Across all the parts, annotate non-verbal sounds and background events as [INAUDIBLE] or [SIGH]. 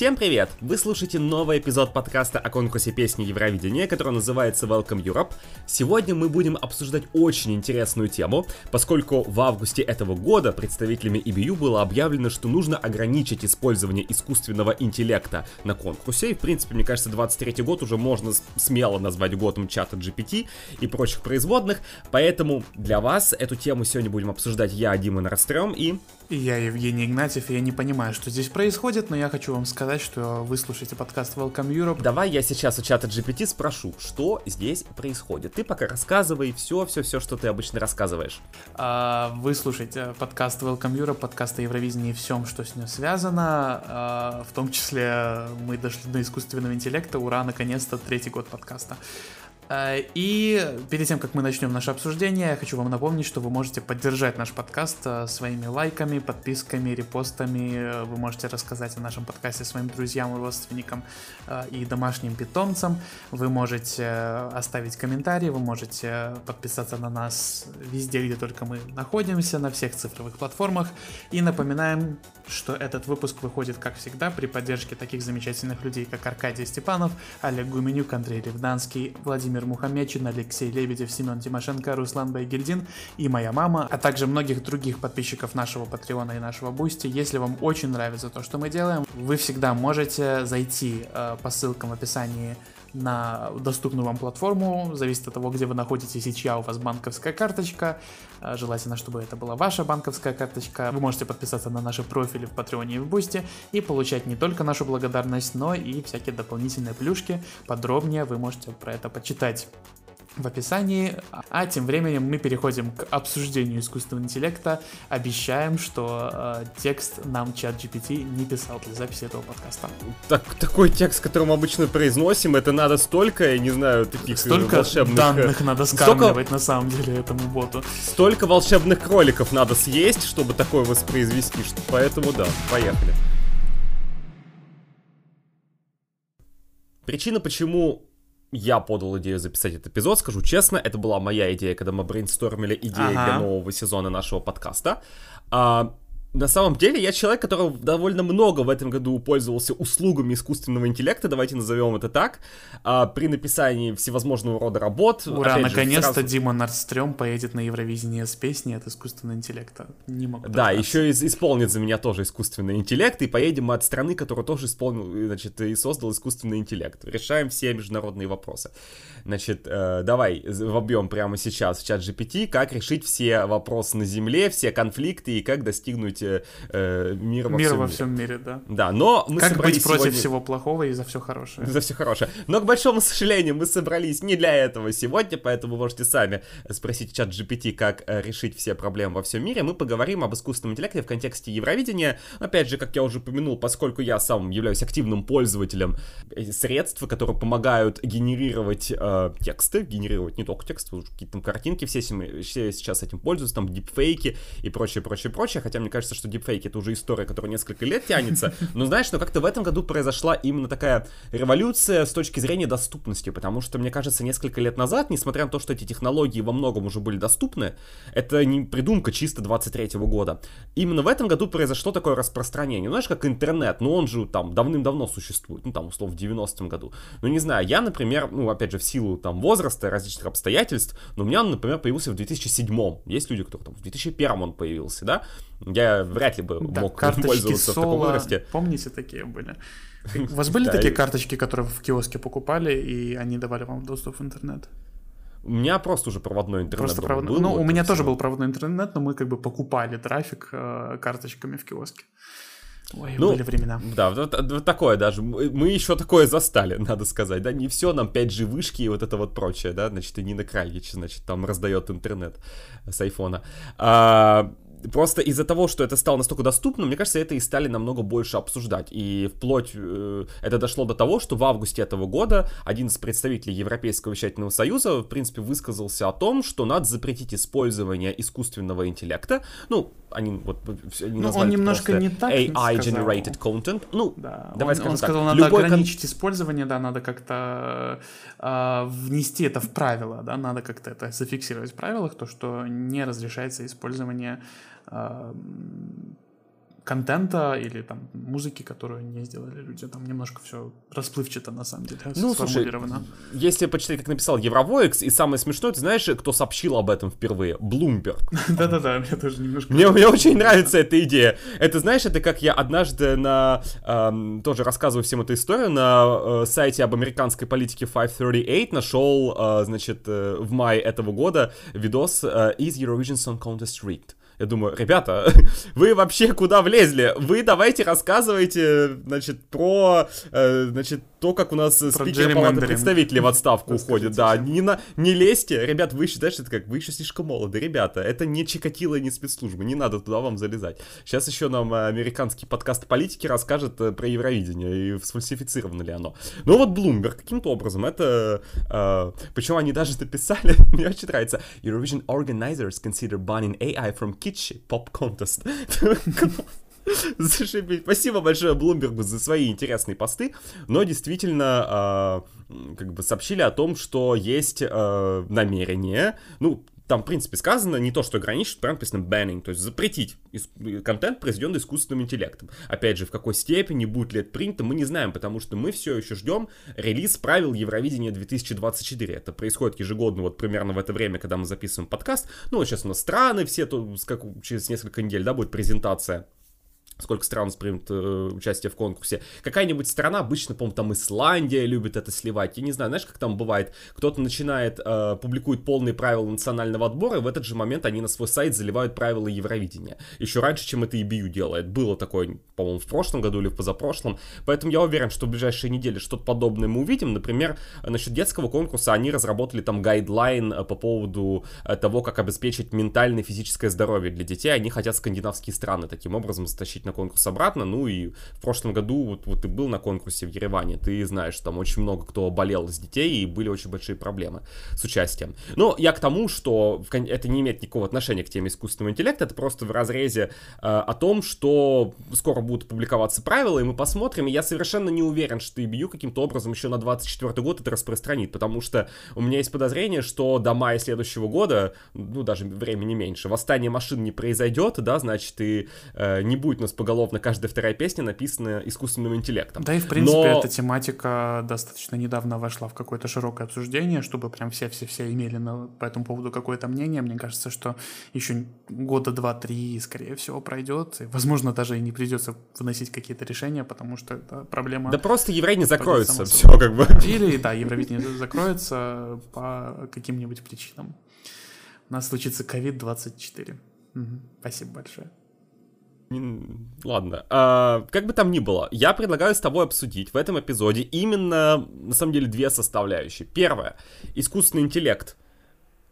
Всем привет! Вы слушаете новый эпизод подкаста о конкурсе песни Евровидения, который называется Welcome Europe. Сегодня мы будем обсуждать очень интересную тему, поскольку в августе этого года представителями EBU было объявлено, что нужно ограничить использование искусственного интеллекта на конкурсе. И, в принципе, мне кажется, 23 год уже можно смело назвать годом чата GPT и прочих производных. Поэтому для вас эту тему сегодня будем обсуждать я, Дима Нарастрем и... И я, Евгений Игнатьев, и я не понимаю, что здесь происходит, но я хочу вам сказать, что вы слушаете подкаст Welcome Europe. Давай я сейчас у чата GPT спрошу, что здесь происходит. Ты пока рассказывай все, все, все, что ты обычно рассказываешь. А, вы слушаете подкаст Welcome Europe, подкаст о Евровидении и всем, что с ним связано. А, в том числе мы дошли до искусственного интеллекта. Ура, наконец-то третий год подкаста. Э, и перед тем, как мы начнем наше обсуждение, я хочу вам напомнить, что вы можете поддержать наш подкаст э, своими лайками, подписками, репостами. Вы можете рассказать о нашем подкасте своим друзьям, родственникам э, и домашним питомцам. Вы можете оставить комментарий, вы можете подписаться на нас везде, где только мы находимся, на всех цифровых платформах. И напоминаем, что этот выпуск выходит, как всегда, при поддержке таких замечательных людей, как Аркадий Степанов, Олег Гуменюк, Андрей Ревданский, Владимир Мухаммечин, Алексей Лебедев, Семен Тимошенко, Руслан Байгельдин и моя мама, а также многих других подписчиков нашего Патреона и нашего Бусти. Если вам очень нравится то, что мы делаем, вы всегда можете зайти э, по ссылкам в описании на доступную вам платформу, зависит от того, где вы находитесь и чья у вас банковская карточка. А, желательно, чтобы это была ваша банковская карточка. Вы можете подписаться на наши профили в Патреоне и в Бусти и получать не только нашу благодарность, но и всякие дополнительные плюшки. Подробнее вы можете про это почитать в описании. А тем временем мы переходим к обсуждению искусственного интеллекта. Обещаем, что э, текст нам ChatGPT не писал для записи этого подкаста. Так, такой текст, который мы обычно произносим, это надо столько, я не знаю, таких э, столько волшебных... Э, данных надо скармливать столько... на самом деле этому боту. Столько волшебных кроликов надо съесть, чтобы такое воспроизвести, что поэтому да, поехали. Причина, почему я подал идею записать этот эпизод, скажу честно, это была моя идея, когда мы брейнстормили идеи ага. для нового сезона нашего подкаста. А, на самом деле, я человек, который довольно много в этом году пользовался услугами искусственного интеллекта, давайте назовем это так, а, при написании всевозможного рода работ. Ура, наконец-то сразу... Дима Нордстрём поедет на Евровидение с песней от искусственного интеллекта. Не могу Да, еще и исполнит за меня тоже искусственный интеллект, и поедем мы от страны, которая тоже исполнил, значит, и создал искусственный интеллект. Решаем все международные вопросы. Значит, э, давай вобьем прямо сейчас в чат GPT, как решить все вопросы на Земле, все конфликты и как достигнуть быть э, мир во мир всем во мире. всем мире, да. Да, но мы как быть против сегодня... всего плохого и за все хорошее. За все хорошее. Но, к большому сожалению, мы собрались не для этого сегодня, поэтому можете сами спросить чат GPT, как э, решить все проблемы во всем мире. Мы поговорим об искусственном интеллекте в контексте Евровидения. Опять же, как я уже упомянул, поскольку я сам являюсь активным пользователем средств, которые помогают генерировать э, тексты, генерировать не только текст, какие-то там картинки, все, все сейчас этим пользуются, там дипфейки и прочее, прочее, прочее, хотя мне кажется, кажется, что дипфейки это уже история, которая несколько лет тянется. Но знаешь, но как-то в этом году произошла именно такая революция с точки зрения доступности, потому что, мне кажется, несколько лет назад, несмотря на то, что эти технологии во многом уже были доступны, это не придумка чисто 23 года. Именно в этом году произошло такое распространение. Ну, знаешь, как интернет, ну он же там давным-давно существует, ну там, условно, в 90-м году. Ну, не знаю, я, например, ну, опять же, в силу там возраста, различных обстоятельств, но у меня он, например, появился в 2007 Есть люди, которые там в 2001 он появился, да? Я вряд ли бы да, мог пользоваться соло, в таком возрасте. Помните, такие были? [LAUGHS] У вас были такие карточки, которые в киоске покупали, и они давали вам доступ в интернет? У меня просто уже проводной интернет просто провод... был. Ну, у меня тоже был проводной интернет, но мы как бы покупали трафик э, карточками в киоске. Ой, ну, были времена. Да, вот, вот такое даже. Мы еще такое застали, [LAUGHS] надо сказать, да, не все нам 5G вышки и вот это вот прочее, да, значит, и Нина Крайгич, значит, там раздает интернет с айфона. А, просто из-за того, что это стало настолько доступно, мне кажется, это и стали намного больше обсуждать. И вплоть э, это дошло до того, что в августе этого года один из представителей Европейского вещательного союза, в принципе, высказался о том, что надо запретить использование искусственного интеллекта. Ну, они вот они ну, он немножко не так AI-generated content. Ну, да, давай он, скажем он так. сказал, надо ограничить кон... использование, да, надо как-то э, внести это в правила, да, надо как-то это зафиксировать в правилах, то, что не разрешается использование контента или там музыки, которую не сделали люди. Там немножко все расплывчато на самом деле ну, слушай, если почитать, как написал Евровоекс, и самое смешное, ты знаешь, кто сообщил об этом впервые? Блумберг. [LAUGHS] Да-да-да, мне тоже немножко... Мне, мне очень нравится эта идея. Это, знаешь, это как я однажды на... Эм, тоже рассказываю всем эту историю, на э, сайте об американской политике 538 нашел, э, значит, э, в мае этого года видос э, «Is Eurovision Song Contest Rigged?» Я думаю, ребята, [LAUGHS] вы вообще куда влезли? Вы давайте рассказывайте, значит, про, э, значит, то, как у нас про спикер палаты представителей в отставку уходит. Да, не, на, не лезьте. Ребят, вы считаете, это как, вы еще слишком молоды. Ребята, это не Чикатило, не спецслужбы. Не надо туда вам залезать. Сейчас еще нам э, американский подкаст политики расскажет э, про Евровидение и сфальсифицировано ли оно. Ну вот Bloomberg каким-то образом это... Э, причем они даже написали, [LAUGHS] мне очень нравится, Eurovision organizers consider banning AI from kitsch contest. [LAUGHS] Зашибись. Спасибо большое Блумбергу за свои интересные посты, но действительно э, как бы сообщили о том, что есть э, намерение, ну, там, в принципе, сказано не то, что ограничить, прям написано banning, то есть запретить контент, произведенный искусственным интеллектом. Опять же, в какой степени, будет ли это принято, мы не знаем, потому что мы все еще ждем релиз правил Евровидения 2024. Это происходит ежегодно, вот примерно в это время, когда мы записываем подкаст. Ну, вот сейчас у нас страны, все, то, как, через несколько недель, да, будет презентация сколько стран примет э, участие в конкурсе. Какая-нибудь страна, обычно, по-моему, там Исландия любит это сливать. Я не знаю, знаешь, как там бывает, кто-то начинает, э, публикует полные правила национального отбора, и в этот же момент они на свой сайт заливают правила Евровидения. Еще раньше, чем это EBU делает. Было такое, по-моему, в прошлом году или в позапрошлом. Поэтому я уверен, что в ближайшие недели что-то подобное мы увидим. Например, насчет детского конкурса они разработали там гайдлайн э, по поводу э, того, как обеспечить ментальное и физическое здоровье для детей. Они хотят скандинавские страны таким образом затащить на конкурс обратно. Ну и в прошлом году вот, вот ты был на конкурсе в Ереване, ты знаешь, там очень много кто болел из детей и были очень большие проблемы с участием. Но я к тому, что это не имеет никакого отношения к теме искусственного интеллекта, это просто в разрезе э, о том, что скоро будут публиковаться правила, и мы посмотрим, и я совершенно не уверен, что EBU каким-то образом еще на 24 год это распространит, потому что у меня есть подозрение, что до мая следующего года, ну даже времени меньше, восстание машин не произойдет, да, значит, и э, не будет у нас поголовно каждая вторая песня написана искусственным интеллектом. Да и, в принципе, Но... эта тематика достаточно недавно вошла в какое-то широкое обсуждение, чтобы прям все-все-все имели на, по этому поводу какое-то мнение. Мне кажется, что еще года два-три, скорее всего, пройдет. И, возможно, даже и не придется выносить какие-то решения, потому что это проблема... Да просто Евровидение закроется, все как бы. Или, да, Евровидение закроется по каким-нибудь причинам. У нас случится COVID-24. Угу. Спасибо большое. Ладно, а, как бы там ни было, я предлагаю с тобой обсудить в этом эпизоде именно, на самом деле, две составляющие. Первое, искусственный интеллект.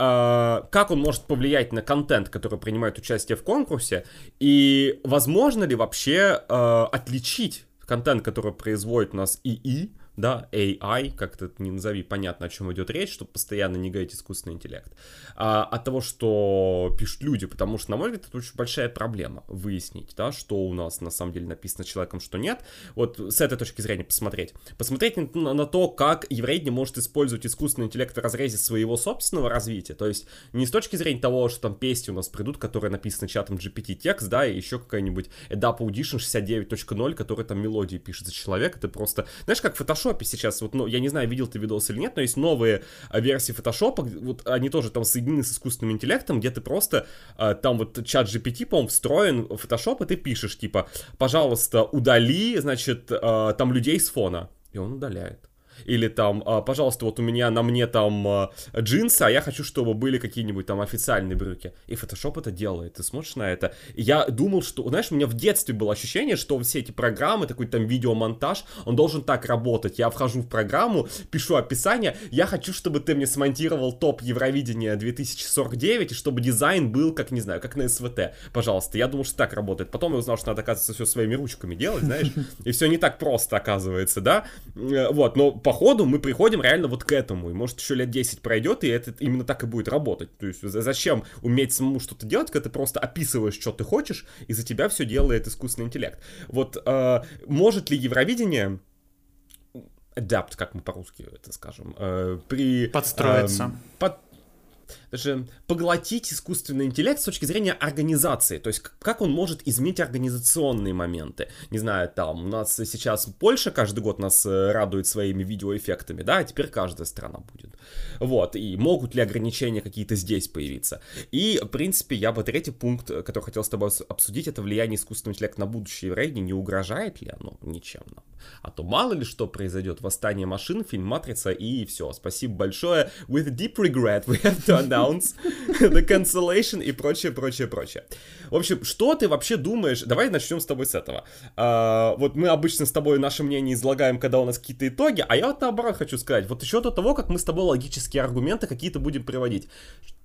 А, как он может повлиять на контент, который принимает участие в конкурсе, и возможно ли вообще а, отличить контент, который производит у нас ИИ, да, AI, как то не назови, понятно, о чем идет речь, чтобы постоянно не говорить искусственный интеллект, а, от того, что пишут люди, потому что, на мой взгляд, это очень большая проблема выяснить, да, что у нас на самом деле написано человеком, что нет, вот с этой точки зрения посмотреть. Посмотреть на, на то, как еврей может использовать искусственный интеллект в разрезе своего собственного развития, то есть не с точки зрения того, что там песни у нас придут, которые написаны чатом GPT текст, да, и еще какая-нибудь Edap Audition 69.0, который там мелодии пишет за человека, это просто, знаешь, как Photoshop фотошопе сейчас, вот, ну, я не знаю, видел ты видос или нет, но есть новые а, версии фотошопа, вот они тоже там соединены с искусственным интеллектом, где ты просто, а, там вот чат GPT, по-моему, встроен в фотошоп, и ты пишешь, типа, пожалуйста, удали, значит, а, там людей с фона, и он удаляет или там, а, пожалуйста, вот у меня на мне там а, джинсы, а я хочу, чтобы были какие-нибудь там официальные брюки. И Photoshop это делает, ты смотришь на это. И я думал, что, знаешь, у меня в детстве было ощущение, что все эти программы, такой там видеомонтаж, он должен так работать. Я вхожу в программу, пишу описание, я хочу, чтобы ты мне смонтировал топ Евровидения 2049, и чтобы дизайн был, как, не знаю, как на СВТ. Пожалуйста, я думал, что так работает. Потом я узнал, что надо, оказывается, все своими ручками делать, знаешь, [LAUGHS] и все не так просто, оказывается, да. Э, вот, но по ходу мы приходим реально вот к этому. И может еще лет 10 пройдет, и это именно так и будет работать. То есть зачем уметь самому что-то делать, когда ты просто описываешь, что ты хочешь, и за тебя все делает искусственный интеллект. Вот э, может ли Евровидение adapt, как мы по-русски это скажем, э, при... Подстроиться. Э, под, даже поглотить искусственный интеллект с точки зрения организации, то есть как он может изменить организационные моменты. Не знаю, там у нас сейчас Польша каждый год нас э, радует своими видеоэффектами, да, а теперь каждая страна будет. Вот, и могут ли ограничения какие-то здесь появиться. И, в принципе, я бы третий пункт, который хотел с тобой обсудить, это влияние искусственного интеллекта на будущее в Рейне, не угрожает ли оно ничем нам? А то мало ли что произойдет, восстание машин, фильм «Матрица» и все. Спасибо большое. With deep regret [LAUGHS] we have to announce [LAUGHS] the cancellation и прочее, прочее, прочее. В общем, что ты вообще думаешь? Давай начнем с тобой с этого. А, вот мы обычно с тобой наше мнение излагаем, когда у нас какие-то итоги, а я вот наоборот хочу сказать. Вот еще до того, как мы с тобой логические аргументы какие-то будем приводить.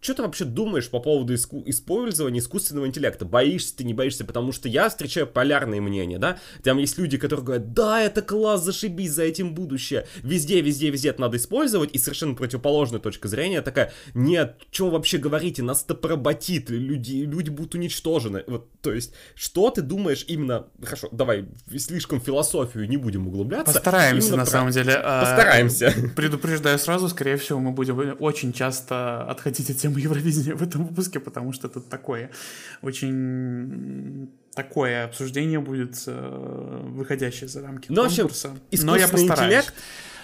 Что ты вообще думаешь по поводу иску- использования искусственного интеллекта? Боишься ты, не боишься? Потому что я встречаю полярные мнения, да? Там есть люди, которые говорят, да, это класс, зашибись, за этим будущее. Везде, везде, везде это надо использовать. И совершенно противоположная точка зрения такая, нет, что вообще говорите, нас это поработит, люди, люди будут уничтожены. Вот, то есть, что ты думаешь именно... Хорошо, давай, слишком философию не будем углубляться. Постараемся, Именно на про- самом деле. А, Постараемся. Предупреждаю сразу, скорее всего, мы будем очень часто отходить от темы Евровидения в этом выпуске, потому что тут такое очень такое обсуждение будет, э, выходящее за рамки Ну, в общем, конкурса. Но я постараюсь. интеллект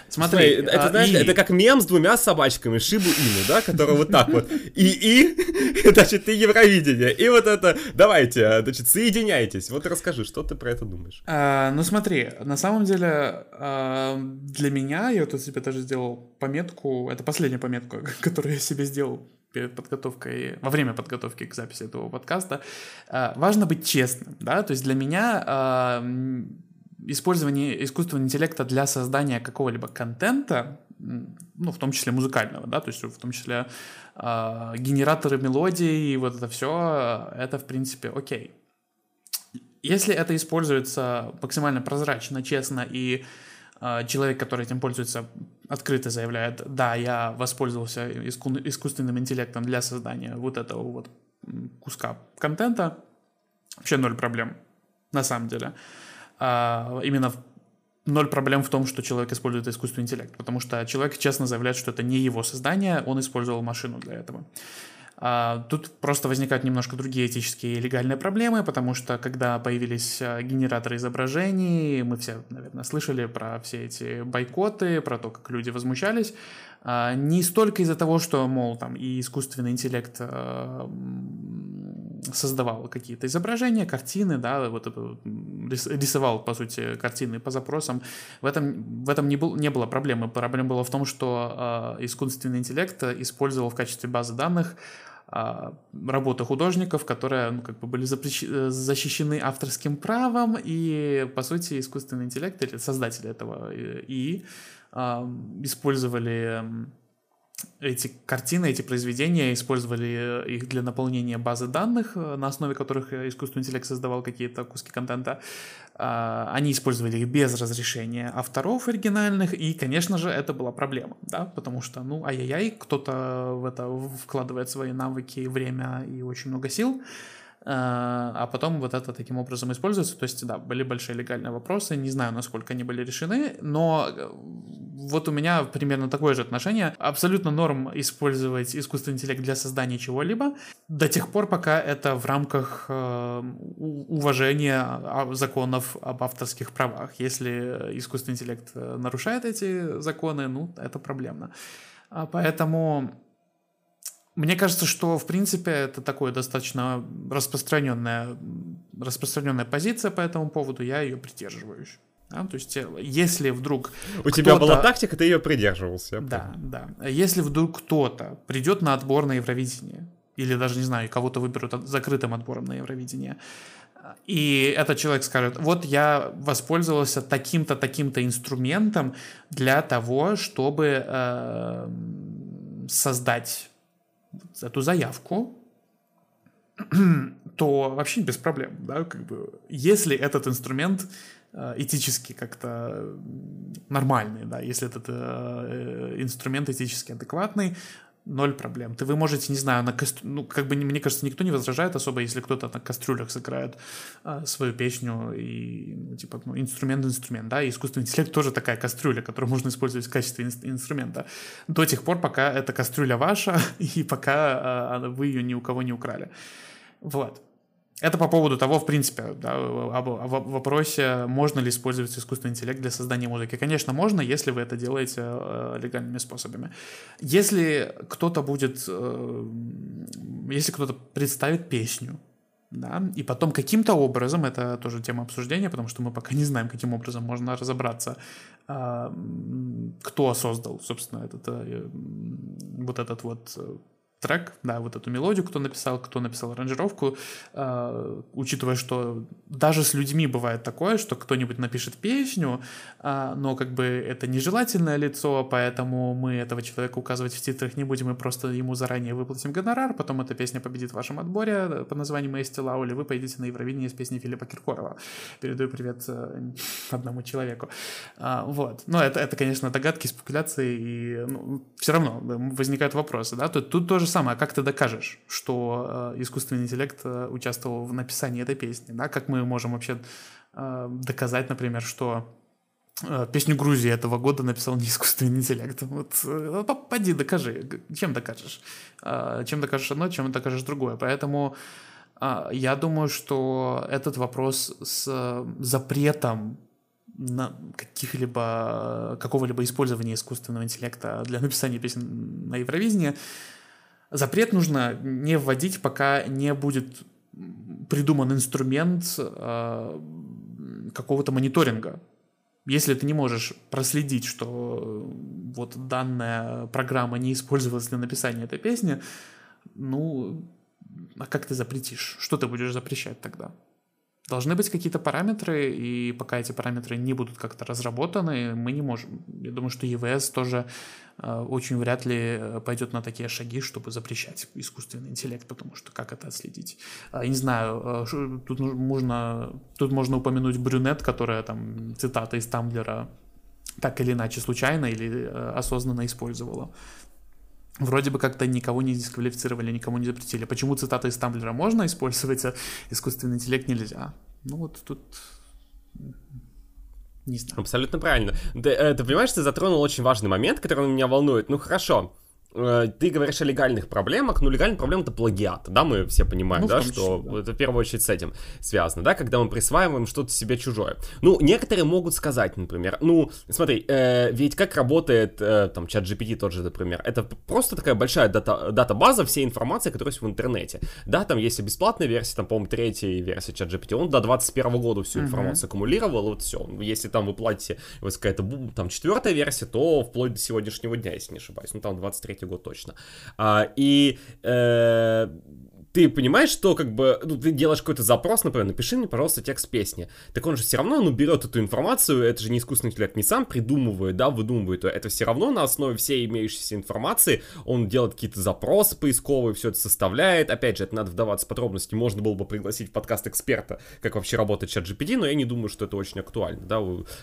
Смотри, Смотри, это, а, знаешь, и- это как мем с двумя собачками, Шибу Ину, да, который вот так вот. И, и, [LAUGHS] значит, и Евровидение. И вот это, давайте, значит, соединяйтесь. Вот расскажи, что ты про это думаешь. А, ну смотри, на самом деле а, для меня, я вот тут себе даже сделал пометку, это последняя пометка, [LAUGHS] которую я себе сделал перед подготовкой, во время подготовки к записи этого подкаста, а, важно быть честным, да, то есть для меня а, использование искусственного интеллекта для создания какого-либо контента, ну, в том числе музыкального, да, то есть в том числе а, генераторы мелодий и вот это все, это, в принципе, окей. Если это используется максимально прозрачно, честно, и э, человек, который этим пользуется, открыто заявляет, да, я воспользовался иску- искусственным интеллектом для создания вот этого вот куска контента, вообще ноль проблем, на самом деле. А, именно ноль проблем в том, что человек использует искусственный интеллект, потому что человек честно заявляет, что это не его создание, он использовал машину для этого. А, Тут просто возникают немножко другие этические и легальные проблемы, потому что когда появились а, генераторы изображений, мы все, наверное, слышали про все эти бойкоты, про то, как люди возмущались. А, Не столько из-за того, что, мол, там и искусственный интеллект а, создавал какие-то изображения, картины, да, вот рисовал, по сути, картины по запросам. В этом, в этом не, был, не было проблемы. Проблема была в том, что а, искусственный интеллект использовал в качестве базы данных а, работы художников, которые ну, как бы были запрещ- э, защищены авторским правом, и, по сути, искусственный интеллект или создатели этого э, и использовали м, эти картины, эти произведения, использовали э, их для наполнения базы данных, э, на основе которых э, искусственный интеллект создавал какие-то куски контента. А, Они использовали их без разрешения авторов оригинальных, и, конечно же, это была проблема, да, потому что, ну, ай-яй-яй, кто-то в это вкладывает свои навыки, время и очень много сил, а а потом вот это таким образом используется. То есть, да, были большие легальные вопросы, не знаю, насколько они были решены, но э, вот у меня примерно такое же отношение. Абсолютно норм использовать искусственный интеллект для создания чего-либо до тех пор, пока это в рамках э, уважения а, законов об авторских правах. Если искусственный интеллект э, нарушает эти законы, ну, это проблемно. А Поэтому мне кажется, что, в принципе, это такое достаточно распространенная, распространенная позиция по этому поводу, я ее придерживаюсь. Да, то есть, э, если вдруг У тебя была тактика, ты ее придерживался. да, да. Если вдруг кто-то придет на отбор на Евровидение, или даже, не знаю, кого-то выберут закрытым отбором на Евровидение, и этот человек скажет, вот я воспользовался таким-то, таким-то инструментом для того, чтобы э, создать эту заявку, [CLEARS THROAT] то вообще без проблем, да, как бы, если этот инструмент э, этически как-то нормальный, да, если этот э, инструмент этически адекватный, ноль проблем. Ты вы можете, не знаю, на кастрю... ну, как бы, мне кажется, никто не возражает особо, если кто-то на кастрюлях сыграет а, свою песню, и, ну, типа, ну, инструмент инструмент, да, и искусственный интеллект тоже такая кастрюля, которую можно использовать в качестве ин- инструмента. До тех пор, пока эта кастрюля ваша, [LAUGHS] и пока а, вы ее ни у кого не украли. Вот. Это по поводу того, в принципе, да, об, об вопросе, можно ли использовать искусственный интеллект для создания музыки. Конечно, можно, если вы это делаете э, легальными способами. Если кто-то будет, э, если кто-то представит песню, да, и потом каким-то образом, это тоже тема обсуждения, потому что мы пока не знаем, каким образом можно разобраться, э, кто создал, собственно, этот, э, вот этот вот э, трек, да, вот эту мелодию, кто написал, кто написал аранжировку, э, учитывая, что даже с людьми бывает такое, что кто-нибудь напишет песню, э, но как бы это нежелательное лицо, поэтому мы этого человека указывать в титрах не будем, мы просто ему заранее выплатим гонорар, потом эта песня победит в вашем отборе под названием «Эсти Лаули», вы поедете на Евровидение с песней Филиппа Киркорова. Передаю привет э, одному человеку. Э, вот. Но это, это, конечно, догадки, спекуляции, и ну, все равно возникают вопросы, да, тут, тут тоже самое, как ты докажешь, что э, искусственный интеллект э, участвовал в написании этой песни, да, как мы можем вообще э, доказать, например, что э, песню Грузии этого года написал не искусственный интеллект. Вот, э, поди, докажи, чем докажешь, э, чем докажешь одно, чем докажешь другое, поэтому я думаю, что этот вопрос с запретом на каких-либо какого-либо использования искусственного интеллекта для написания песен на Евровидении Запрет нужно не вводить, пока не будет придуман инструмент э, какого-то мониторинга. Если ты не можешь проследить, что вот данная программа не использовалась для написания этой песни, ну, а как ты запретишь? Что ты будешь запрещать тогда? Должны быть какие-то параметры, и пока эти параметры не будут как-то разработаны, мы не можем. Я думаю, что ЕВС тоже э, очень вряд ли э, пойдет на такие шаги, чтобы запрещать искусственный интеллект, потому что как это отследить? Я не знаю, э, тут можно, тут можно упомянуть Брюнет, которая там цитата из Тамблера так или иначе случайно или осознанно использовала. Вроде бы как-то никого не дисквалифицировали, никому не запретили. Почему цитаты из Тамблера можно использовать, а искусственный интеллект нельзя? Ну вот тут не знаю. Абсолютно правильно. Ты, э, ты понимаешь, ты затронул очень важный момент, который меня волнует. Ну хорошо, ты говоришь о легальных проблемах, но легальная проблема это плагиат, да, мы все понимаем, ну, да, что да. это в первую очередь с этим связано, да, когда мы присваиваем что-то себе чужое. Ну, некоторые могут сказать, например, ну, смотри, э, ведь как работает э, там чат GPT тот же, например, это просто такая большая дата, дата-база всей информации, которая есть в интернете, да, там есть и бесплатная версия, там, по-моему, третья версия чат GPT, он до 21 года всю информацию uh-huh. аккумулировал, вот все, если там вы платите, вот какая-то там четвертая версия, то вплоть до сегодняшнего дня, если не ошибаюсь, ну, там 23 23 год точно. А, и э, ты понимаешь, что как бы ну, ты делаешь какой-то запрос, например, напиши мне, пожалуйста, текст песни. Так он же все равно, ну, берет эту информацию, это же не искусственный интеллект, не сам придумывает, да, выдумывает, это все равно на основе всей имеющейся информации он делает какие-то запросы поисковые, все это составляет. Опять же, это надо вдаваться в подробности, можно было бы пригласить в подкаст эксперта, как вообще работает чат GPT, но я не думаю, что это очень актуально, да.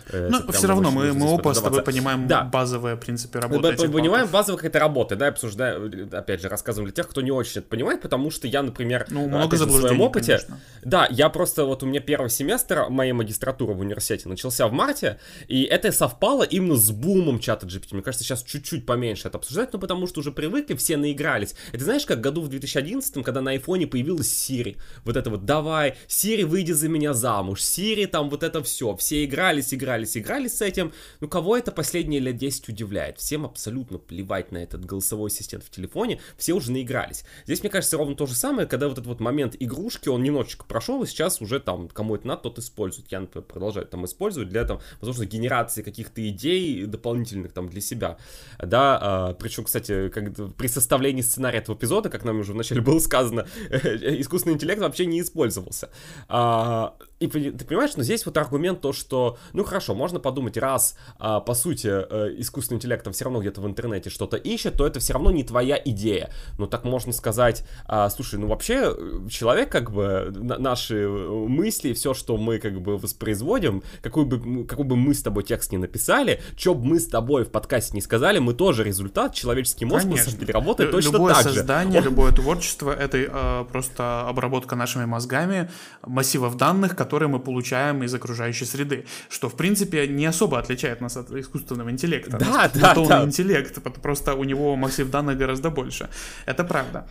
Э, ну, все равно мы, мы оба с тобой понимаем да. базовые принципы работы. Мы понимаем базовые какая-то работа, да, обсуждаем, опять же, рассказываем для тех, кто не очень это понимает, потому что я, например, ну, много опять, в своем опыте. Конечно. Да, я просто вот у меня первый семестр моей магистратуры в университете начался в марте, и это совпало именно с бумом чата GPT. Мне кажется, сейчас чуть-чуть поменьше это обсуждать, но потому что уже привыкли, все наигрались. Это знаешь, как году в 2011, когда на айфоне появилась Siri. Вот это вот, давай, Siri, выйди за меня замуж, Siri, там вот это все. Все игрались, игрались, игрались с этим. Ну, кого это последние лет 10 удивляет? Всем абсолютно плевать на этот голосовой ассистент в телефоне, все уже наигрались. Здесь, мне кажется, ровно то же самое, когда вот этот вот момент игрушки, он немножечко прошел, и сейчас уже там, кому это надо, тот использует. Я, например, продолжаю там использовать для, там, возможно, генерации каких-то идей дополнительных там для себя. Да, а, причем, кстати, как, при составлении сценария этого эпизода, как нам уже вначале было сказано, [LAUGHS] искусственный интеллект вообще не использовался. А, и ты понимаешь, но здесь вот аргумент то, что, ну хорошо, можно подумать, раз, а, по сути, а, искусственный интеллект там все равно где-то в интернете что-то ищет, то это все равно не твоя идея. Ну так можно сказать, а, слушай, ну вообще человек как бы, наши мысли, все, что мы как бы воспроизводим, какой бы, какой бы мы с тобой текст не написали, что бы мы с тобой в подкасте не сказали, мы тоже результат, человеческий мозг Конечно. на работает точно любое так же. Любое создание, любое творчество — это э, просто обработка нашими мозгами массивов данных, которые мы получаем из окружающей среды, что, в принципе, не особо отличает нас от искусственного интеллекта. Да, да, да. интеллект, просто у него массив данных гораздо больше. Это правда.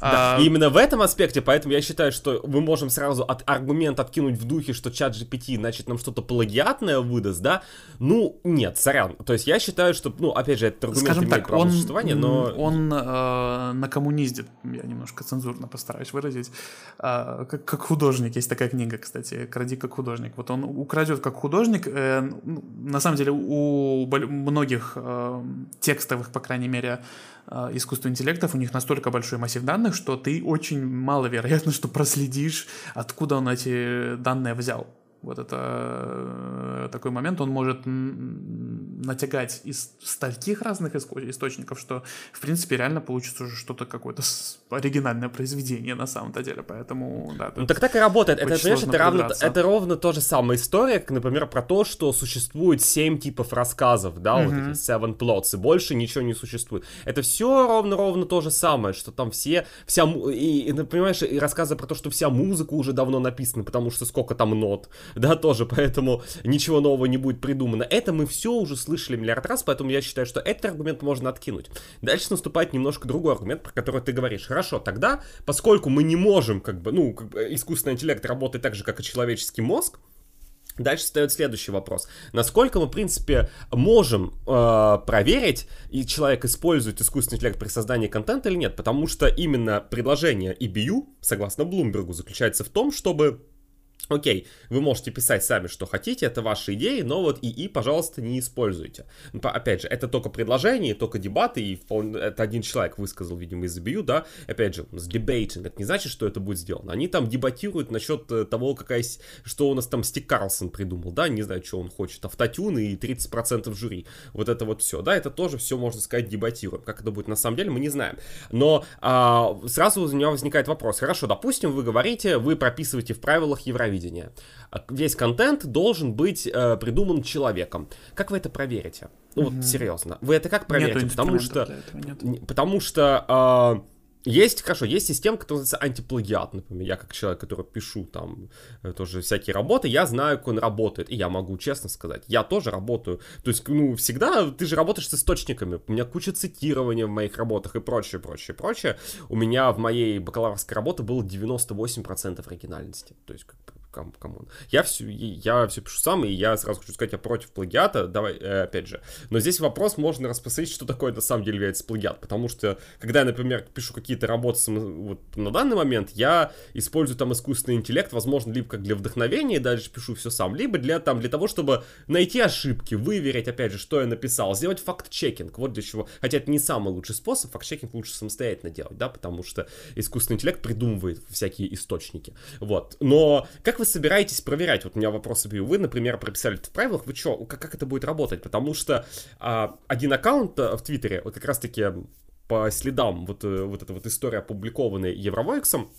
Да. А... И именно в этом аспекте, поэтому я считаю, что мы можем сразу от аргумент откинуть в духе, что чат GPT, значит, нам что-то плагиатное выдаст, да? Ну, нет, сорян. То есть я считаю, что, ну, опять же, этот аргумент Скажем имеет так, право он, существования, но... Он э, на коммуниздит, я немножко цензурно постараюсь выразить, э, как, как художник. Есть такая книга, кстати, «Кради как художник». Вот он украдет как художник. Э, ну, на самом деле у многих э, текстовых, по крайней мере, э, искусственных интеллектов, у них настолько большой массив данных, что ты очень маловероятно, что проследишь, откуда он эти данные взял. Вот это э, такой момент, он может натягать из стольких разных источников, что, в принципе, реально получится уже что-то какое-то оригинальное произведение на самом-то деле, поэтому, да. Ну так так и работает, это, понимаешь, это, равно, это ровно то же самое история, как, например, про то, что существует семь типов рассказов, да, mm-hmm. вот эти seven plots, и больше ничего не существует. Это все ровно-ровно то же самое, что там все, вся, и, и, понимаешь, и рассказы про то, что вся музыка уже давно написана, потому что сколько там нот, [LAUGHS] да, тоже, поэтому ничего нового не будет придумано. Это мы все уже слышали миллиард раз, поэтому я считаю, что этот аргумент можно откинуть. Дальше наступает немножко другой аргумент, про который ты говоришь. Хорошо, тогда, поскольку мы не можем, как бы, ну, как бы искусственный интеллект работает так же, как и человеческий мозг, Дальше встает следующий вопрос. Насколько мы, в принципе, можем э, проверить, и человек использует искусственный интеллект при создании контента или нет? Потому что именно предложение EBU, согласно Блумбергу, заключается в том, чтобы Окей, вы можете писать сами, что хотите, это ваши идеи, но вот ИИ, пожалуйста, не используйте. Опять же, это только предложение, только дебаты, и это один человек высказал, видимо, из BU, да, опять же, с debating, это не значит, что это будет сделано. Они там дебатируют насчет э, того, какая, что у нас там Стик Карлсон придумал, да, не знаю, что он хочет, автотюн и 30% жюри, вот это вот все, да, это тоже все, можно сказать, дебатируем. Как это будет на самом деле, мы не знаем. Но а, сразу у меня возникает вопрос, хорошо, допустим, вы говорите, вы прописываете в правилах Евровидения, телевидения. А весь контент должен быть э, придуман человеком. Как вы это проверите? Ну вот серьезно, вы это как проверите? Нету потому что, потому что э, есть, хорошо, есть система, которая называется антиплагиат, например. Я как человек, который пишу там э, тоже всякие работы, я знаю, как он работает, и я могу честно сказать, я тоже работаю. То есть, ну, всегда ты же работаешь с источниками. У меня куча цитирования в моих работах и прочее, прочее, прочее. У меня в моей бакалаврской работе было 98% оригинальности. То есть, как come come on. Я все, я все пишу сам, и я сразу хочу сказать, я против плагиата, давай, э, опять же. Но здесь вопрос можно распространить, что такое на самом деле является плагиат, потому что, когда я, например, пишу какие-то работы вот на данный момент, я использую там искусственный интеллект, возможно, либо как для вдохновения, и дальше пишу все сам, либо для, там, для того, чтобы найти ошибки, выверить, опять же, что я написал, сделать факт-чекинг, вот для чего. Хотя это не самый лучший способ, факт-чекинг лучше самостоятельно делать, да, потому что искусственный интеллект придумывает всякие источники, вот. Но как вы собираетесь проверять? Вот у меня вопрос бью. Вы, например, прописали это в правилах, вы что, как, как это будет работать? Потому что а, один аккаунт э, в Твиттере, вот как раз-таки по следам вот, э, вот эта вот история, опубликованная Евровойксом,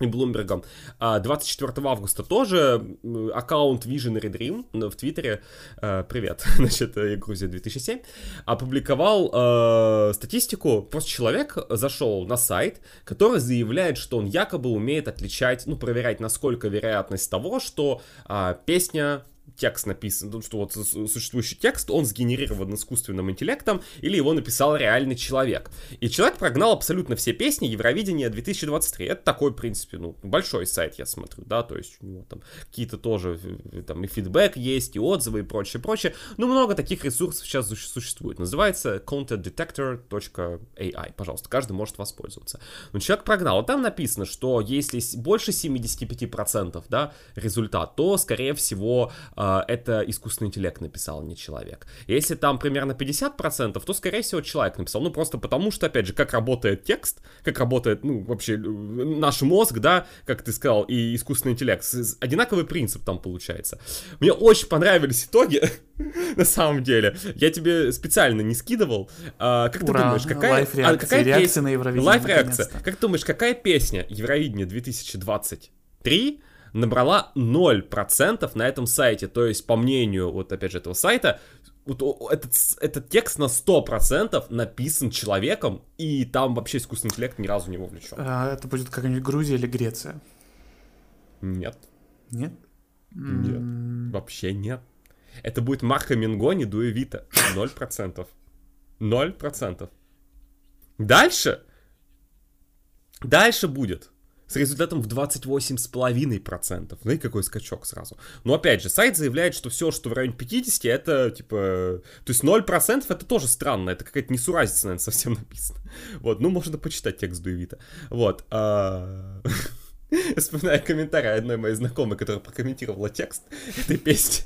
и Блумбергом. 24 а, августа тоже аккаунт Visionary Dream в Твиттере, [LAUGHS] э, привет, значит, Грузия 2007, опубликовал э, статистику, просто человек зашел на сайт, который заявляет, что он якобы умеет отличать, ну, проверять, насколько вероятность того, что э, песня текст написан, ну, что вот существующий текст, он сгенерирован искусственным интеллектом, или его написал реальный человек. И человек прогнал абсолютно все песни Евровидения 2023. Это такой, в принципе, ну, большой сайт, я смотрю, да, то есть у него там какие-то тоже, э, там и фидбэк есть, и отзывы, и прочее, прочее. Ну, много таких ресурсов сейчас существует. Называется contentdetector.ai. Пожалуйста, каждый может воспользоваться. Но человек прогнал. Там написано, что если больше 75%, да, результат, то, скорее всего, а, э, это искусственный интеллект написал, а не человек. Если там примерно 50%, то, скорее всего, человек написал. Ну, просто потому что, опять же, как работает текст, как работает, ну, вообще, э, наш мозг, да, как ты сказал, и искусственный интеллект. Одинаковый принцип там получается. Мне очень понравились итоги, [LAUGHS] на самом деле. Я тебе специально не скидывал. А, как Ура, ты думаешь, какая, а, какая песня на Евровидение? Лайф-реакция. Как ты думаешь, какая песня Евровидения 2023 набрала 0% на этом сайте. То есть, по мнению, вот опять же, этого сайта, вот этот, этот текст на 100% написан человеком, и там вообще искусственный интеллект ни разу не вовлечен. А это будет какая-нибудь Грузия или Греция? Нет. Нет? Нет. Mm. Вообще нет. Это будет Марко Мингони Дуэ Вита. 0%. 0%. Дальше. Дальше будет с результатом в 28,5%. Знаете, какой скачок сразу. Но опять же, сайт заявляет, что все, что в районе 50, это типа... То есть 0% это тоже странно, это какая-то несуразица, наверное, совсем [LAUGHS] написано. Вот, ну можно почитать текст Дуевита. Вот. А... [LAUGHS] Вспоминаю комментарий одной моей знакомой, которая прокомментировала текст этой песни.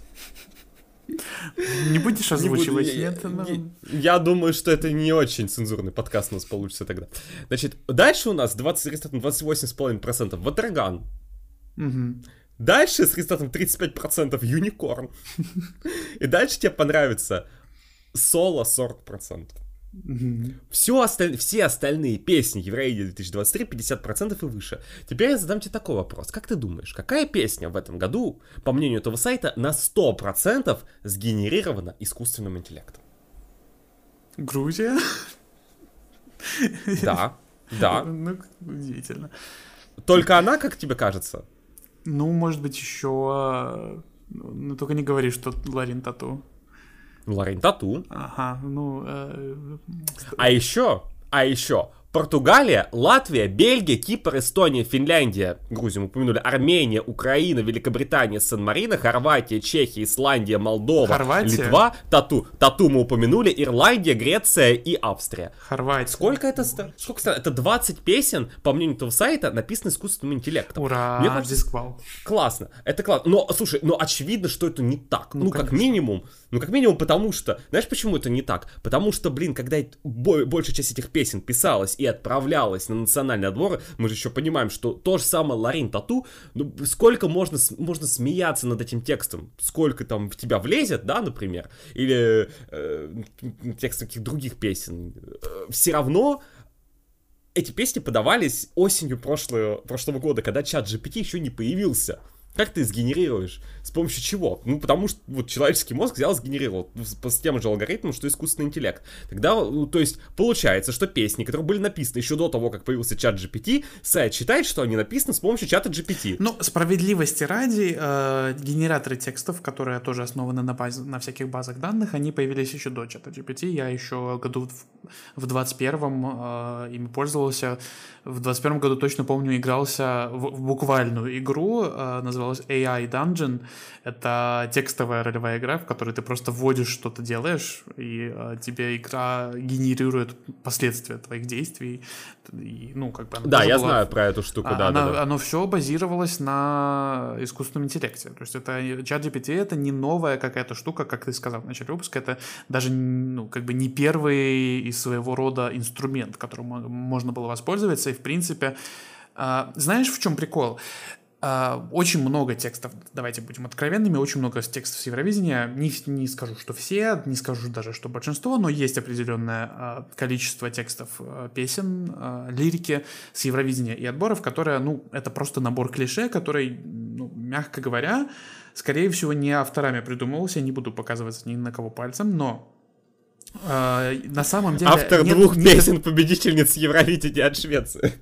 Не будешь озвучивать, не буду, нет? Я, я, я думаю, что это не очень цензурный подкаст у нас получится тогда. Значит, дальше у нас 20, с результатом 28,5% Ватраган. Угу. Дальше с результатом 35% Юникорн. [LAUGHS] И дальше тебе понравится соло 40%. Mm-hmm. Все, осталь... Все остальные песни Евровидения 2023 50% и выше. Теперь я задам тебе такой вопрос. Как ты думаешь, какая песня в этом году, по мнению этого сайта, на 100% сгенерирована искусственным интеллектом? Грузия? Да, да. [LAUGHS] Ну, удивительно. Только она, как тебе кажется? Ну, может быть, еще... Ну, только не говори, что Ларин Тату. Лорен Тату. Ага, ну... Э... А еще, а еще, Португалия, Латвия, Бельгия, Кипр, Эстония, Финляндия, Грузию мы упомянули, Армения, Украина, Великобритания, Сан-Марино, Хорватия, Чехия, Исландия, Молдова, Хорватия? Литва, Тату, Тату мы упомянули, Ирландия, Греция и Австрия. Хорватия. Сколько это? Сколько стран? Это 20 песен, по мнению этого сайта, написаны искусственным интеллектом. Ура, Мне кажется, классно. Это классно. Но, слушай, но очевидно, что это не так. Ну, ну как минимум. Ну, как минимум, потому что... Знаешь, почему это не так? Потому что, блин, когда большая часть этих песен писалась и отправлялась на национальный отбор, мы же еще понимаем, что то же самое Ларин Тату, ну, сколько можно, можно смеяться над этим текстом, сколько там в тебя влезет, да, например, или э, текст каких других песен, э, все равно эти песни подавались осенью прошлого, прошлого года, когда чат GPT еще не появился. Как ты сгенерируешь? С помощью чего? Ну, потому что вот человеческий мозг взял, сгенерировал с тем же алгоритмом, что искусственный интеллект. Тогда, ну, то есть, получается, что песни, которые были написаны еще до того, как появился чат GPT, сайт считает, что они написаны с помощью чата GPT. Ну, справедливости ради, э, генераторы текстов, которые тоже основаны на, базе, на всяких базах данных, они появились еще до чата GPT. Я еще году в, в 21-м э, ими пользовался. В 21 году точно помню, игрался в, в буквальную игру, э, называлась AI Dungeon. Это текстовая ролевая игра, в которой ты просто вводишь что-то делаешь, и э, тебе игра генерирует последствия твоих действий. И, ну, как бы да, я была... знаю про эту штуку, а, да, она, да, да. Оно все базировалось на искусственном интеллекте. То есть это чат GPT это не новая какая-то штука, как ты сказал в начале выпуска, это даже ну, как бы не первый из своего рода инструмент, которым можно было воспользоваться, и в принципе Uh, знаешь, в чем прикол? Uh, очень много текстов, давайте будем откровенными, очень много текстов с Евровидения. Не, не скажу, что все, не скажу даже, что большинство, но есть определенное uh, количество текстов uh, песен, лирики с Евровидения и отборов, которые, ну, это просто набор клише, который, ну, мягко говоря, скорее всего, не авторами придумывался. Я не буду показываться ни на кого пальцем, но на самом деле... Автор нет, двух нет... песен победительниц Евровидения от Швеции.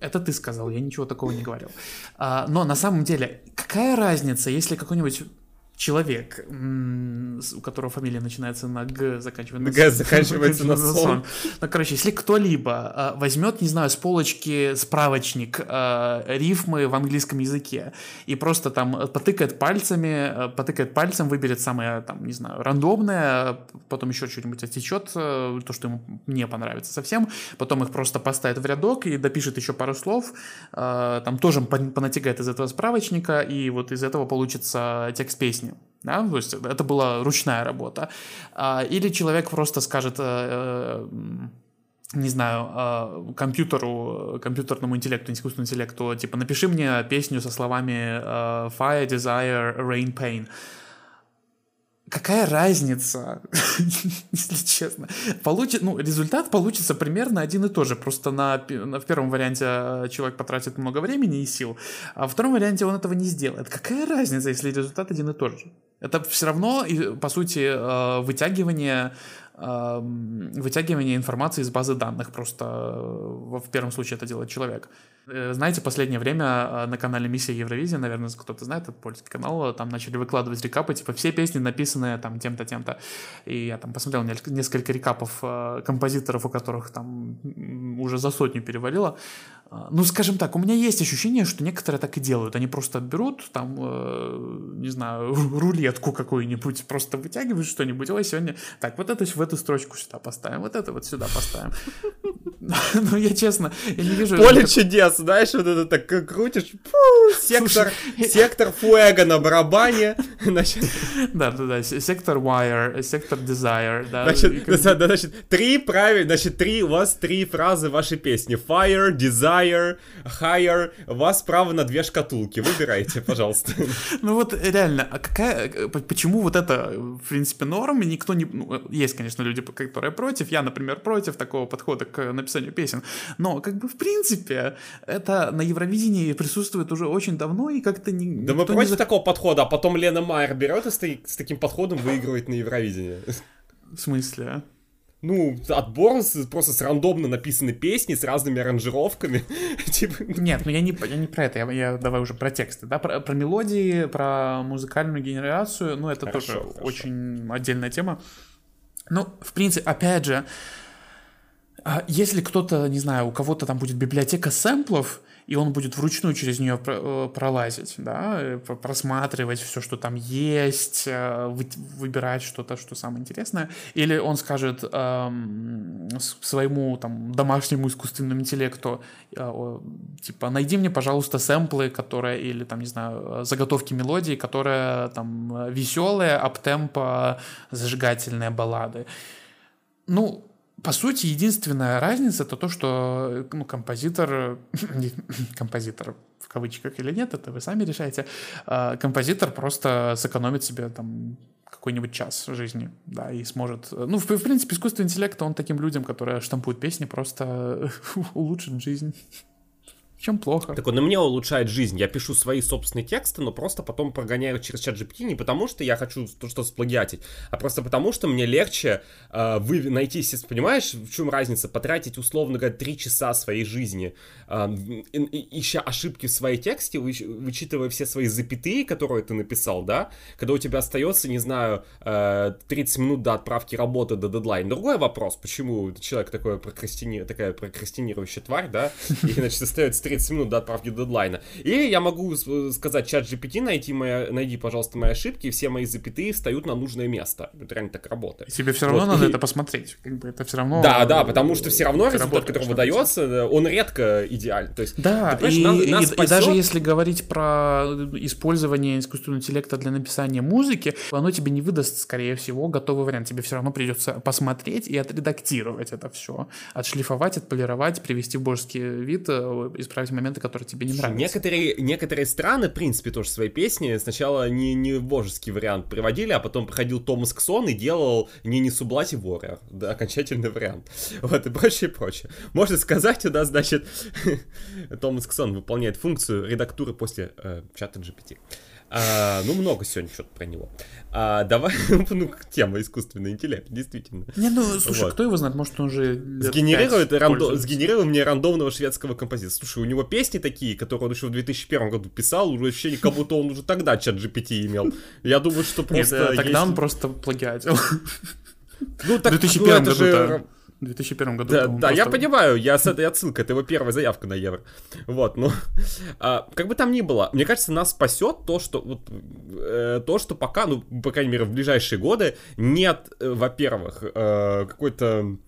Это ты сказал, я ничего такого не говорил. А, но на самом деле, какая разница, если какой-нибудь человек, у которого фамилия начинается на Г, заканчивается на Г, заканчивается на сон. Ну, короче, если кто-либо а, возьмет, не знаю, с полочки справочник а, рифмы в английском языке и просто там потыкает пальцами, а, потыкает пальцем, выберет самое, там, не знаю, рандомное, потом еще что-нибудь отсечет, то, что ему не понравится совсем, потом их просто поставит в рядок и допишет еще пару слов, там тоже понатягает из этого справочника, и вот из этого получится текст песни песни. Да? То есть это была ручная работа. А, или человек просто скажет э, не знаю, компьютеру, компьютерному интеллекту, искусственному интеллекту, типа, напиши мне песню со словами Fire, Desire, Rain, Pain какая разница, [LAUGHS] если честно. Получит, ну, результат получится примерно один и тот же. Просто на, на, в первом варианте э, человек потратит много времени и сил, а во втором варианте он этого не сделает. Какая разница, если результат один и тот же? Это все равно, по сути, э, вытягивание эм, вытягивание информации из базы данных. Просто э, в первом случае это делает человек. Э, знаете, последнее время э, на канале Миссия Евровизия, наверное, кто-то знает, этот польский канал, там начали выкладывать рекапы, типа все песни написанные там тем-то, тем-то. И я там посмотрел несколько рекапов э, композиторов, у которых там уже за сотню перевалило. Ну, скажем так, у меня есть ощущение, что некоторые так и делают. Они просто берут там, не знаю, [LAUGHS] рулетку какую-нибудь, просто вытягивают что-нибудь. Ой, сегодня... Так, вот это в эту строчку сюда поставим, вот это вот сюда поставим. [LAUGHS] Ну, я честно, я не вижу... Поле чудес, знаешь, вот это так крутишь, сектор, сектор фуэга на барабане. [LAUGHS] Да, да, да, сектор wire, сектор desire, да. Значит, значит, три правильно, значит, три, у вас три фразы вашей песни. Fire, desire, higher. У вас право на две шкатулки, выбирайте, пожалуйста. [LAUGHS] Ну вот реально, а какая, почему вот это, в принципе, норм, и никто не... Ну, есть, конечно, люди, которые против, я, например, против такого подхода к написанию песен, но как бы в принципе это на Евровидении присутствует уже очень давно и как-то не... Да мы против не... такого подхода, а потом Лена Майер берет и с, с таким подходом выигрывает на Евровидении. В смысле? ну, отбор просто с рандомно написанной песни, с разными аранжировками. [LAUGHS] типа... Нет, ну я не, я не про это, я, я давай уже про тексты, да, про, про мелодии, про музыкальную генерацию, ну это хорошо, тоже хорошо. очень отдельная тема. Ну, в принципе, опять же, а если кто-то, не знаю, у кого-то там будет библиотека сэмплов, и он будет вручную через нее э, пролазить, да, э, просматривать все, что там есть, э, выбирать что-то, что самое интересное, или он скажет эм, своему там домашнему искусственному интеллекту, э, типа, найди мне, пожалуйста, сэмплы, которые, или там, не знаю, заготовки мелодии, которые там веселые, аптемпо, зажигательные баллады. Ну, по сути, единственная разница это то, что ну, композитор, [LAUGHS] композитор в кавычках или нет, это вы сами решаете, а, композитор просто сэкономит себе там какой-нибудь час жизни, да, и сможет... Ну, в, в принципе, искусственный интеллект, он таким людям, которые штампуют песни, просто [LAUGHS] улучшит жизнь. Чем плохо? Так он и мне улучшает жизнь. Я пишу свои собственные тексты, но просто потом прогоняю через чат GPT не потому, что я хочу что-то сплагиатить, а просто потому, что мне легче э, вы, найти, понимаешь, в чем разница, потратить, условно говоря, три часа своей жизни, э, ища ошибки в своей тексте, вы, вычитывая все свои запятые, которые ты написал, да, когда у тебя остается, не знаю, э, 30 минут до отправки работы до дедлайна. Другой вопрос, почему человек такой прокрастини... такая прокрастинирующая тварь, да, и, значит, остается 30 минут до отправки дедлайна. Или я могу сказать чат GPT, найти, моя, найди, пожалуйста, мои ошибки, и все мои запятые встают на нужное место. Это реально так работает. Тебе все равно вот. надо и... это посмотреть. Как бы это все равно... Да, да, потому что все равно результат, который выдается, он редко идеален. То есть, да, и, нас, нас и, и даже если говорить про использование искусственного интеллекта для написания музыки, оно тебе не выдаст, скорее всего, готовый вариант. Тебе все равно придется посмотреть и отредактировать это все. Отшлифовать, отполировать, привести в божеский вид, э, исправить моменты, которые тебе не нравятся. Некоторые, некоторые страны, в принципе, тоже свои песни сначала не, не божеский вариант приводили, а потом приходил Томас Ксон и делал не не Сублати Warrior, да, окончательный вариант. [LAUGHS] Вот, и прочее, прочее. Можно сказать, у нас, значит, [LAUGHS] Томас Ксон выполняет функцию редактуры после э, чата GPT. А, ну, много сегодня что-то про него. А, давай, [LAUGHS] ну, тема искусственный интеллект, действительно. Не, ну, слушай, вот. кто его знает, может, он уже Сгенерирует, рандо... Сгенерировал мне рандомного шведского композитора. Слушай, у него песни такие, которые он еще в 2001 году писал, уже ощущение, как будто он уже тогда чат GPT имел. Я думаю, что просто Нет, тогда есть... он просто плагиатил. Ну, так, в 2001 ну, году же... В 2001 году. Да, да просто... я понимаю, я с этой отсылкой, это его первая заявка на евро. Вот, ну, [LAUGHS] а, как бы там ни было, мне кажется, нас спасет то, что вот э, то, что пока, ну, по крайней мере, в ближайшие годы нет, э, во-первых, э, какой-то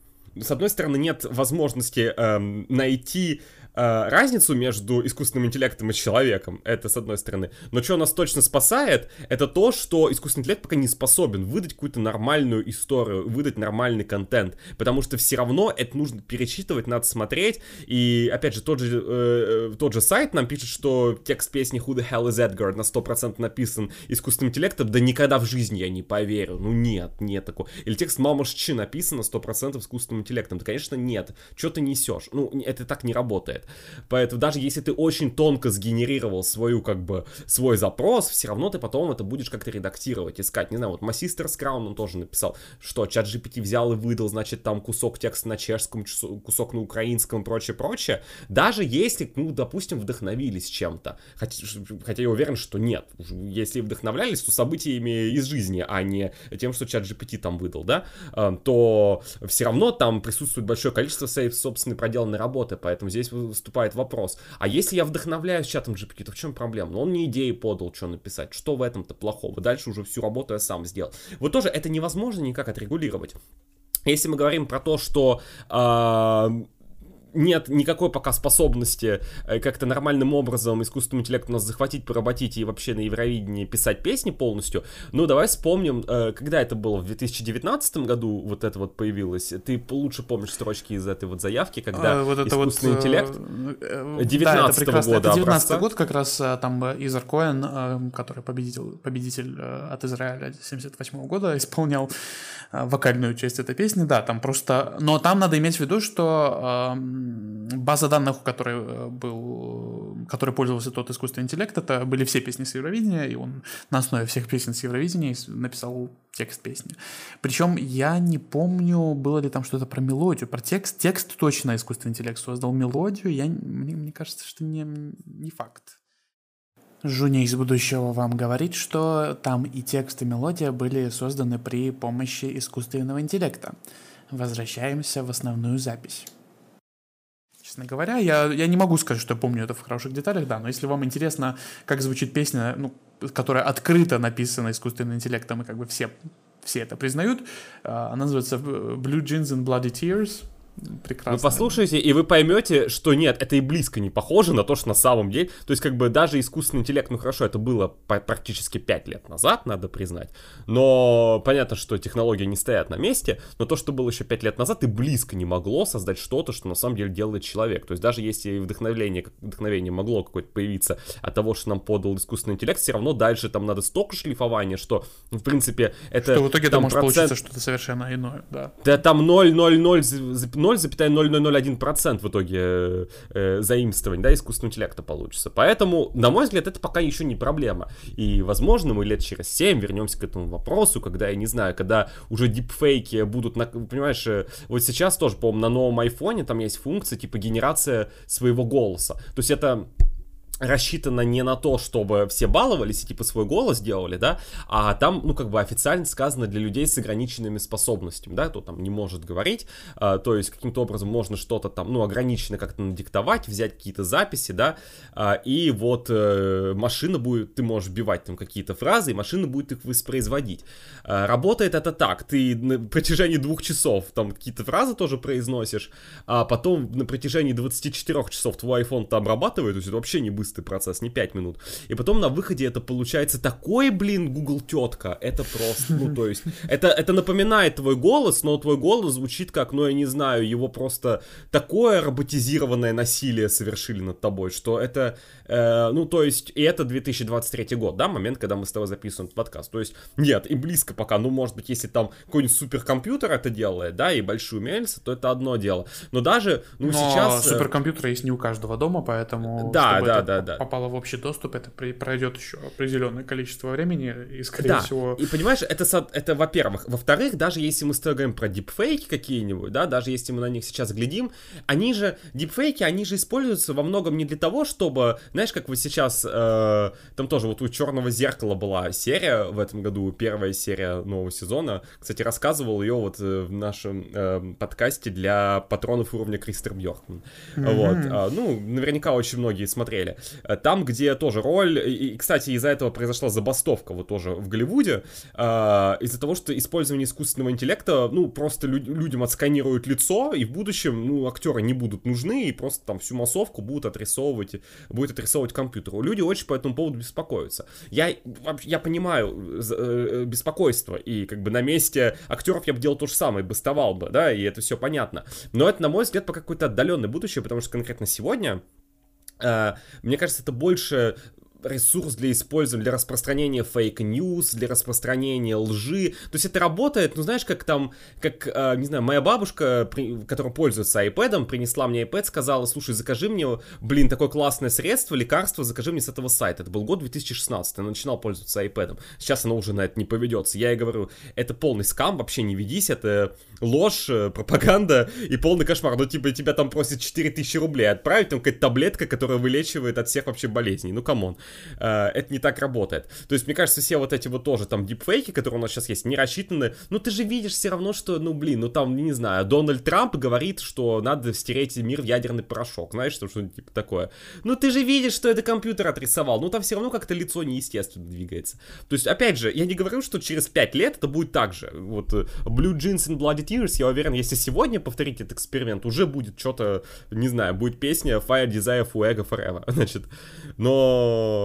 с одной стороны, нет возможности э, найти разницу между искусственным интеллектом и человеком, это с одной стороны. Но что нас точно спасает, это то, что искусственный интеллект пока не способен выдать какую-то нормальную историю, выдать нормальный контент, потому что все равно это нужно перечитывать, надо смотреть, и опять же, тот же, э, тот же сайт нам пишет, что текст песни Who the hell is Edgar на 100% написан искусственным интеллектом, да никогда в жизни я не поверю, ну нет, нет такого. Или текст Мамаш Чи написан на 100% искусственным интеллектом, да конечно нет, что ты несешь, ну это так не работает. Поэтому даже если ты очень тонко сгенерировал свою, как бы, свой запрос, все равно ты потом это будешь как-то редактировать, искать. Не знаю, вот Масистер Скраун он тоже написал, что чат GPT взял и выдал, значит, там кусок текста на чешском, кусок на украинском, прочее, прочее. Даже если, ну, допустим, вдохновились чем-то. Хотя, хотя я уверен, что нет. Если вдохновлялись, то событиями из жизни, а не тем, что чат GPT там выдал, да, эм, то все равно там присутствует большое количество своей собственной проделанной работы, поэтому здесь выступает вопрос, а если я вдохновляюсь чатом GPT, то в чем проблема? Ну, он мне идеи подал, что написать, что в этом-то плохого? Дальше уже всю работу я сам сделал. Вот тоже это невозможно никак отрегулировать. Если мы говорим про то, что э, нет никакой пока способности э, как-то нормальным образом искусственному интеллекту нас захватить, поработить и вообще на Евровидении писать песни полностью. Ну, давай вспомним, э, когда это было, в 2019 году вот это вот появилось. Ты лучше помнишь строчки из этой вот заявки, когда а, вот это искусственный вот, интеллект 19 да, это года Это 19 год как раз там Изар Коэн, который победитель, победитель от Израиля 78 года, [LAUGHS] исполнял вокальную часть этой песни. Да, там просто... Но там надо иметь в виду, что база данных, у которой э, был, которой пользовался тот искусственный интеллект, это были все песни с Евровидения, и он на основе всех песен с Евровидения написал текст песни. Причем я не помню, было ли там что-то про мелодию, про текст. Текст точно искусственный интеллект создал мелодию, я, мне, мне кажется, что не, не факт. Жуни из будущего вам говорит, что там и текст, и мелодия были созданы при помощи искусственного интеллекта. Возвращаемся в основную запись. Честно говоря, я, я не могу сказать, что я помню это в хороших деталях, да, но если вам интересно, как звучит песня, ну, которая открыто написана искусственным интеллектом, и как бы все, все это признают, а, она называется Blue Jeans and Bloody Tears, прекрасно. Вы послушаете, и вы поймете, что нет, это и близко не похоже на то, что на самом деле... То есть, как бы, даже искусственный интеллект, ну хорошо, это было практически 5 лет назад, надо признать, но понятно, что технологии не стоят на месте, но то, что было еще 5 лет назад, и близко не могло создать что-то, что на самом деле делает человек. То есть, даже если вдохновление, вдохновение могло какое-то появиться от того, что нам подал искусственный интеллект, все равно дальше там надо столько шлифования, что, в принципе, это... Что в итоге там, может процент... получиться что-то совершенно иное, да. Да, там 0,00 0,0001% в итоге э, э, заимствований, да, искусственного интеллекта получится. Поэтому, на мой взгляд, это пока еще не проблема. И, возможно, мы лет через 7 вернемся к этому вопросу, когда, я не знаю, когда уже дипфейки будут, на, понимаешь, э, вот сейчас тоже, по-моему, на новом айфоне там есть функция типа генерация своего голоса. То есть это рассчитано не на то, чтобы все баловались и типа свой голос делали, да, а там, ну, как бы официально сказано для людей с ограниченными способностями, да, кто там не может говорить, а, то есть каким-то образом можно что-то там, ну, ограниченно как-то надиктовать, взять какие-то записи, да, а, и вот э, машина будет, ты можешь вбивать там какие-то фразы, и машина будет их воспроизводить. А, работает это так, ты на протяжении двух часов там какие-то фразы тоже произносишь, а потом на протяжении 24 часов твой iPhone там обрабатывает, то есть это вообще не быстро быстрый процесс, не 5 минут. И потом на выходе это получается такой, блин, Google тетка. Это просто, ну, то есть, [LAUGHS] это, это напоминает твой голос, но твой голос звучит как, ну, я не знаю, его просто такое роботизированное насилие совершили над тобой, что это, э, ну, то есть, и это 2023 год, да, момент, когда мы с тобой записываем этот подкаст. То есть, нет, и близко пока, ну, может быть, если там какой-нибудь суперкомпьютер это делает, да, и большую мельницу, то это одно дело. Но даже, ну, но сейчас... Э, суперкомпьютер есть не у каждого дома, поэтому... Да, да, да, да. попало в общий доступ, это пройдет еще определенное количество времени, и, скорее да. всего... и понимаешь, это, это во-первых. Во-вторых, даже если мы с тобой говорим про дипфейки какие-нибудь, да, даже если мы на них сейчас глядим, они же, дипфейки, они же используются во многом не для того, чтобы, знаешь, как вот сейчас, э, там тоже вот у Черного Зеркала была серия в этом году, первая серия нового сезона, кстати, рассказывал ее вот э, в нашем э, подкасте для патронов уровня Кристер Бьоркман. Mm-hmm. Вот, а, ну, наверняка очень многие смотрели. Э, там, где тоже роль, и, кстати, из-за этого произошла забастовка вот тоже в Голливуде, из-за того, что использование искусственного интеллекта, ну, просто людям отсканируют лицо, и в будущем, ну, актеры не будут нужны, и просто там всю массовку будут отрисовывать, будет отрисовывать компьютер. Люди очень по этому поводу беспокоятся. Я, я понимаю беспокойство, и как бы на месте актеров я бы делал то же самое, бастовал бы, да, и это все понятно. Но это, на мой взгляд, пока какое-то отдаленное будущее, потому что конкретно сегодня мне кажется, это больше ресурс для использования, для распространения fake news, для распространения лжи. То есть это работает, ну знаешь, как там, как, э, не знаю, моя бабушка, при, которая пользуется iPad, принесла мне iPad, сказала, слушай, закажи мне, блин, такое классное средство, лекарство, закажи мне с этого сайта. Это был год 2016, она начинала пользоваться iPad. Сейчас она уже на это не поведется. Я ей говорю, это полный скам, вообще не ведись, это ложь, э, пропаганда и полный кошмар. Ну, типа, тебя там просят 4000 рублей отправить, там какая-то таблетка, которая вылечивает от всех вообще болезней. Ну, come on. Э, это не так работает. То есть, мне кажется, все вот эти вот тоже там дипфейки, которые у нас сейчас есть, не рассчитаны. Ну, ты же видишь все равно, что, ну, блин, ну там, не знаю, Дональд Трамп говорит, что надо стереть мир в ядерный порошок. Знаешь, что что типа такое. Ну, ты же видишь, что это компьютер отрисовал. Ну, там все равно как-то лицо неестественно двигается. То есть, опять же, я не говорю, что через 5 лет это будет так же. Вот э, Blue Jeans and Bloody Tears, я уверен, если сегодня повторить этот эксперимент, уже будет что-то, не знаю, будет песня Fire Desire Fuego Forever. [LAUGHS] Значит, но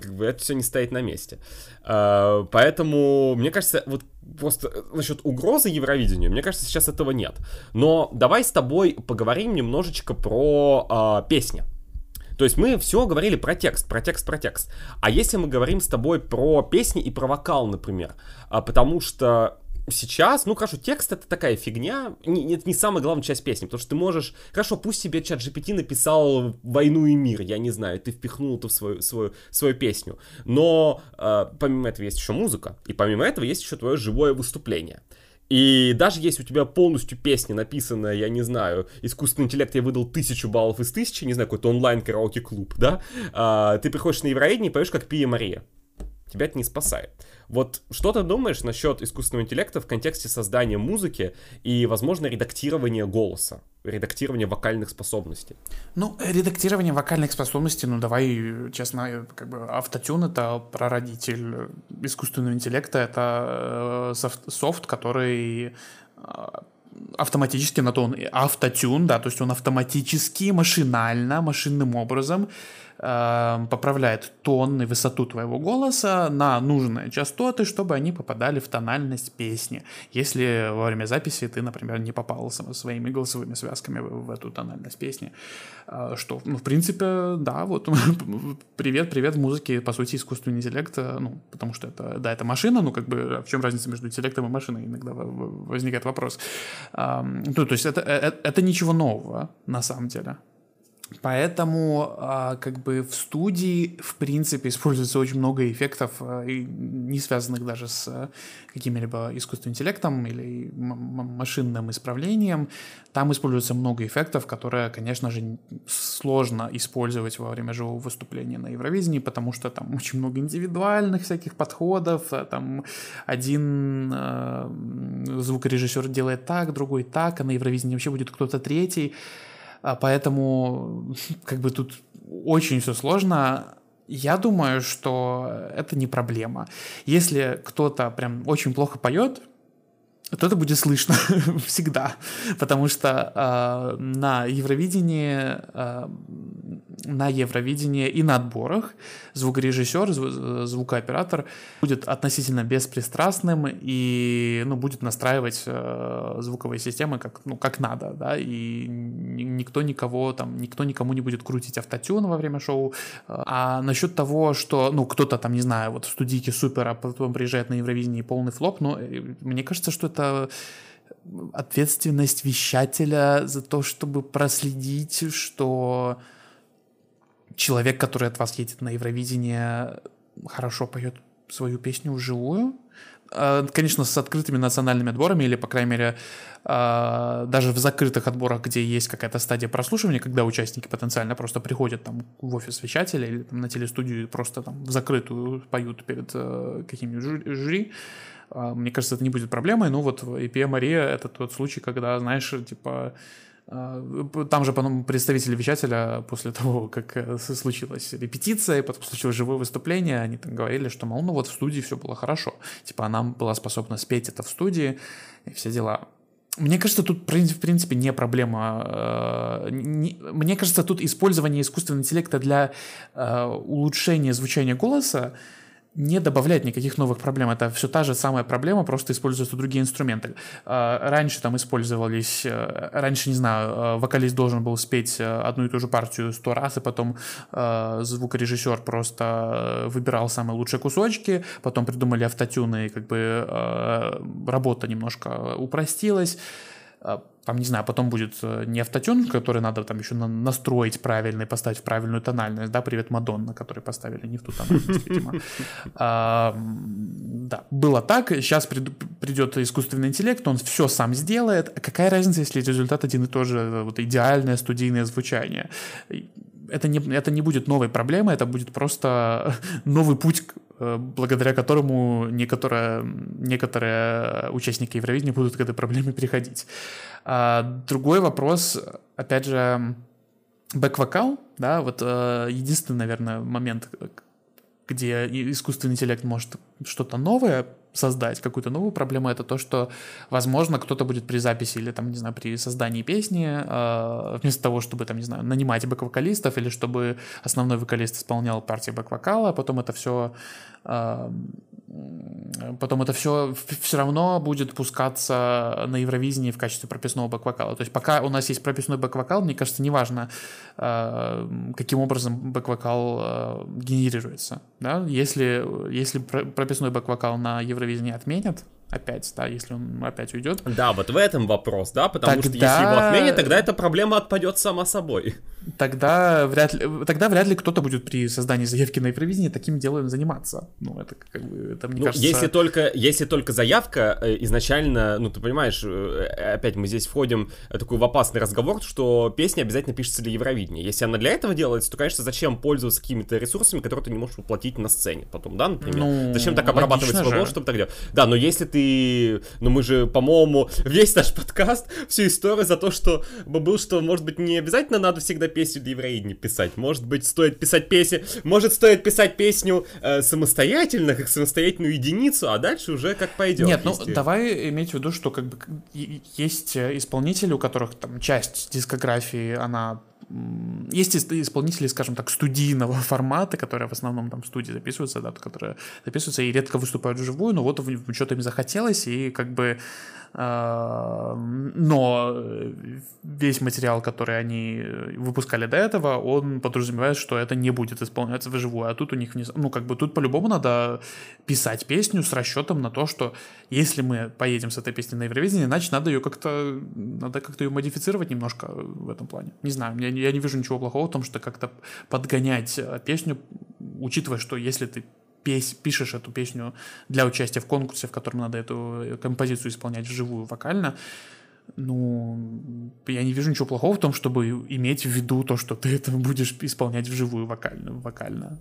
как бы это все не стоит на месте. Uh, поэтому, мне кажется, вот просто насчет угрозы Евровидению, мне кажется, сейчас этого нет. Но давай с тобой поговорим немножечко про uh, песни. То есть мы все говорили про текст, про текст, про текст. А если мы говорим с тобой про песни и про вокал, например, uh, потому что сейчас, ну хорошо, текст это такая фигня, не, это не самая главная часть песни, потому что ты можешь, хорошо, пусть себе чат GPT написал «Войну и мир», я не знаю, ты впихнул это в свою, свою, свою песню, но э, помимо этого есть еще музыка, и помимо этого есть еще твое живое выступление. И даже если у тебя полностью песня написанная, я не знаю, искусственный интеллект я выдал тысячу баллов из тысячи, не знаю, какой-то онлайн-караоке-клуб, да, а, ты приходишь на Евровидение и поешь как Пия Мария тебя это не спасает. Вот что ты думаешь насчет искусственного интеллекта в контексте создания музыки и, возможно, редактирования голоса, редактирования вокальных способностей? Ну, редактирование вокальных способностей, ну, давай, честно, как бы автотюн — это прародитель искусственного интеллекта, это э, софт, софт который э, автоматически на то он автотюн, да, то есть он автоматически, машинально, машинным образом э, поправляет тон и высоту твоего голоса на нужные частоты, чтобы они попадали в тональность песни. Если во время записи ты, например, не попал своими голосовыми связками в, в эту тональность песни, э, что, ну, в принципе, да, вот [LAUGHS] привет, привет в музыке, по сути, искусственный интеллект, э, ну, потому что это, да, это машина, ну, как бы, а в чем разница между интеллектом и машиной, иногда возникает вопрос. Э, ну, то есть это, это, это ничего нового, на самом деле. Поэтому а, как бы в студии, в принципе, используется очень много эффектов, а, не связанных даже с а, каким-либо искусственным интеллектом или машинным исправлением. Там используется много эффектов, которые, конечно же, сложно использовать во время живого выступления на Евровидении, потому что там очень много индивидуальных всяких подходов. Там один звукорежиссер делает так, другой так, а на Евровидении вообще будет кто-то третий. А поэтому [LAUGHS] как бы тут очень все сложно. Я думаю, что это не проблема. Если кто-то прям очень плохо поет, то это будет слышно [LAUGHS] всегда, потому что э, на Евровидении, э, на Евровидении и на отборах звукорежиссер, зв- звукооператор будет относительно беспристрастным и ну, будет настраивать э, звуковые системы как, ну, как надо, да, и никто никого там, никто никому не будет крутить автотюн во время шоу. А насчет того, что, ну, кто-то там, не знаю, вот в студийке супер, а потом приезжает на Евровидение полный флоп, ну, мне кажется, что это это ответственность вещателя за то, чтобы проследить, что человек, который от вас едет на Евровидение, хорошо поет свою песню вживую. А, конечно, с открытыми национальными отборами, или, по крайней мере, а, даже в закрытых отборах, где есть какая-то стадия прослушивания, когда участники потенциально просто приходят там в офис вещателя или там, на телестудию и просто там в закрытую поют перед э, каким-нибудь жюри, мне кажется, это не будет проблемой, но вот EPM Мария — это тот случай, когда, знаешь, типа, Там же потом представители вещателя после [LAUGHS] того, как э, случилась репетиция, потом случилось живое выступление, они там говорили, что, мол, ну вот в студии все было хорошо. Типа она была способна спеть это в студии и все дела. Мне кажется, тут, в принципе, не проблема. Э, мне кажется, тут использование искусственного интеллекта для э, улучшения звучания голоса не добавляет никаких новых проблем. Это все та же самая проблема, просто используются другие инструменты. А, раньше там использовались, э, раньше, не знаю, э, вокалист должен был спеть э, одну и ту же партию сто раз, и потом звукорежиссер просто выбирал самые лучшие кусочки, потом придумали автотюны, и как бы работа немножко упростилась там, не знаю, потом будет э, не автотюн, который надо там еще настроить правильно и поставить в правильную тональность, да, привет Мадонна, который поставили не в ту тональность, [LAUGHS] видимо. Да, было так, сейчас придет искусственный интеллект, он все сам сделает, какая разница, если результат один и тот же, вот идеальное студийное звучание. Это не, это не будет новой проблемой, это будет просто [LAUGHS] новый путь Э, благодаря которому некоторые, некоторые участники Евровидения будут к этой проблеме переходить. А другой вопрос, опять же, бэк-вокал, да, вот э, единственный, наверное, момент, где искусственный интеллект может что-то новое создать, какую-то новую проблему, это то, что, возможно, кто-то будет при записи или, там, не знаю, при создании песни, э, вместо того, чтобы, там, не знаю, нанимать бэк-вокалистов или чтобы основной вокалист исполнял партии бэк-вокала, потом это все потом это все все равно будет пускаться на Евровидении в качестве прописного бэк-вокала. То есть пока у нас есть прописной бэк-вокал, мне кажется, неважно, каким образом бэк-вокал генерируется. Да? Если, если прописной бэк-вокал на Евровидении отменят, опять, да, если он опять уйдет. Да, вот в этом вопрос, да, потому тогда... что если его отменят, тогда эта проблема отпадет сама собой. Тогда вряд ли, тогда вряд ли кто-то будет при создании заявки на Евровидение таким делом заниматься. Ну, это как бы, это мне ну, кажется... Если только, если только заявка э, изначально, ну, ты понимаешь, э, опять мы здесь входим такой в опасный разговор, что песня обязательно пишется для Евровидения. Если она для этого делается, то, конечно, зачем пользоваться какими-то ресурсами, которые ты не можешь воплотить на сцене потом, да, например? Ну, зачем так обрабатывать свой голос, чтобы так делать? Да, но если ты. Ну, мы же, по-моему, весь наш [LAUGHS] подкаст, всю историю за то, что был, что, может быть, не обязательно надо всегда песню для евреи писать. Может быть, стоит писать песни... Может, стоит писать песню э, самостоятельно, как самостоятельную единицу, а дальше уже как пойдет. Нет, ну, давай иметь в виду, что как бы есть исполнители, у которых там часть дискографии, она есть исполнители, скажем так, студийного [LAUGHS] формата, которые в основном там в студии записываются, да, которые записываются и редко выступают вживую, но вот что-то им захотелось, и как бы а, но весь материал, который они выпускали до этого, он подразумевает, что это не будет исполняться вживую, а тут у них, ну, как бы тут по-любому надо писать песню с расчетом на то, что если мы поедем с этой песней на Евровидение, значит, надо ее как-то, надо как-то ее модифицировать немножко в этом плане. Не знаю, я, я не вижу ничего плохого в том, что как-то подгонять песню, учитывая, что если ты пес, пишешь эту песню для участия в конкурсе, в котором надо эту э, композицию исполнять вживую вокально, ну, я не вижу ничего плохого в том, чтобы иметь в виду то, что ты это будешь исполнять вживую вокально. вокально.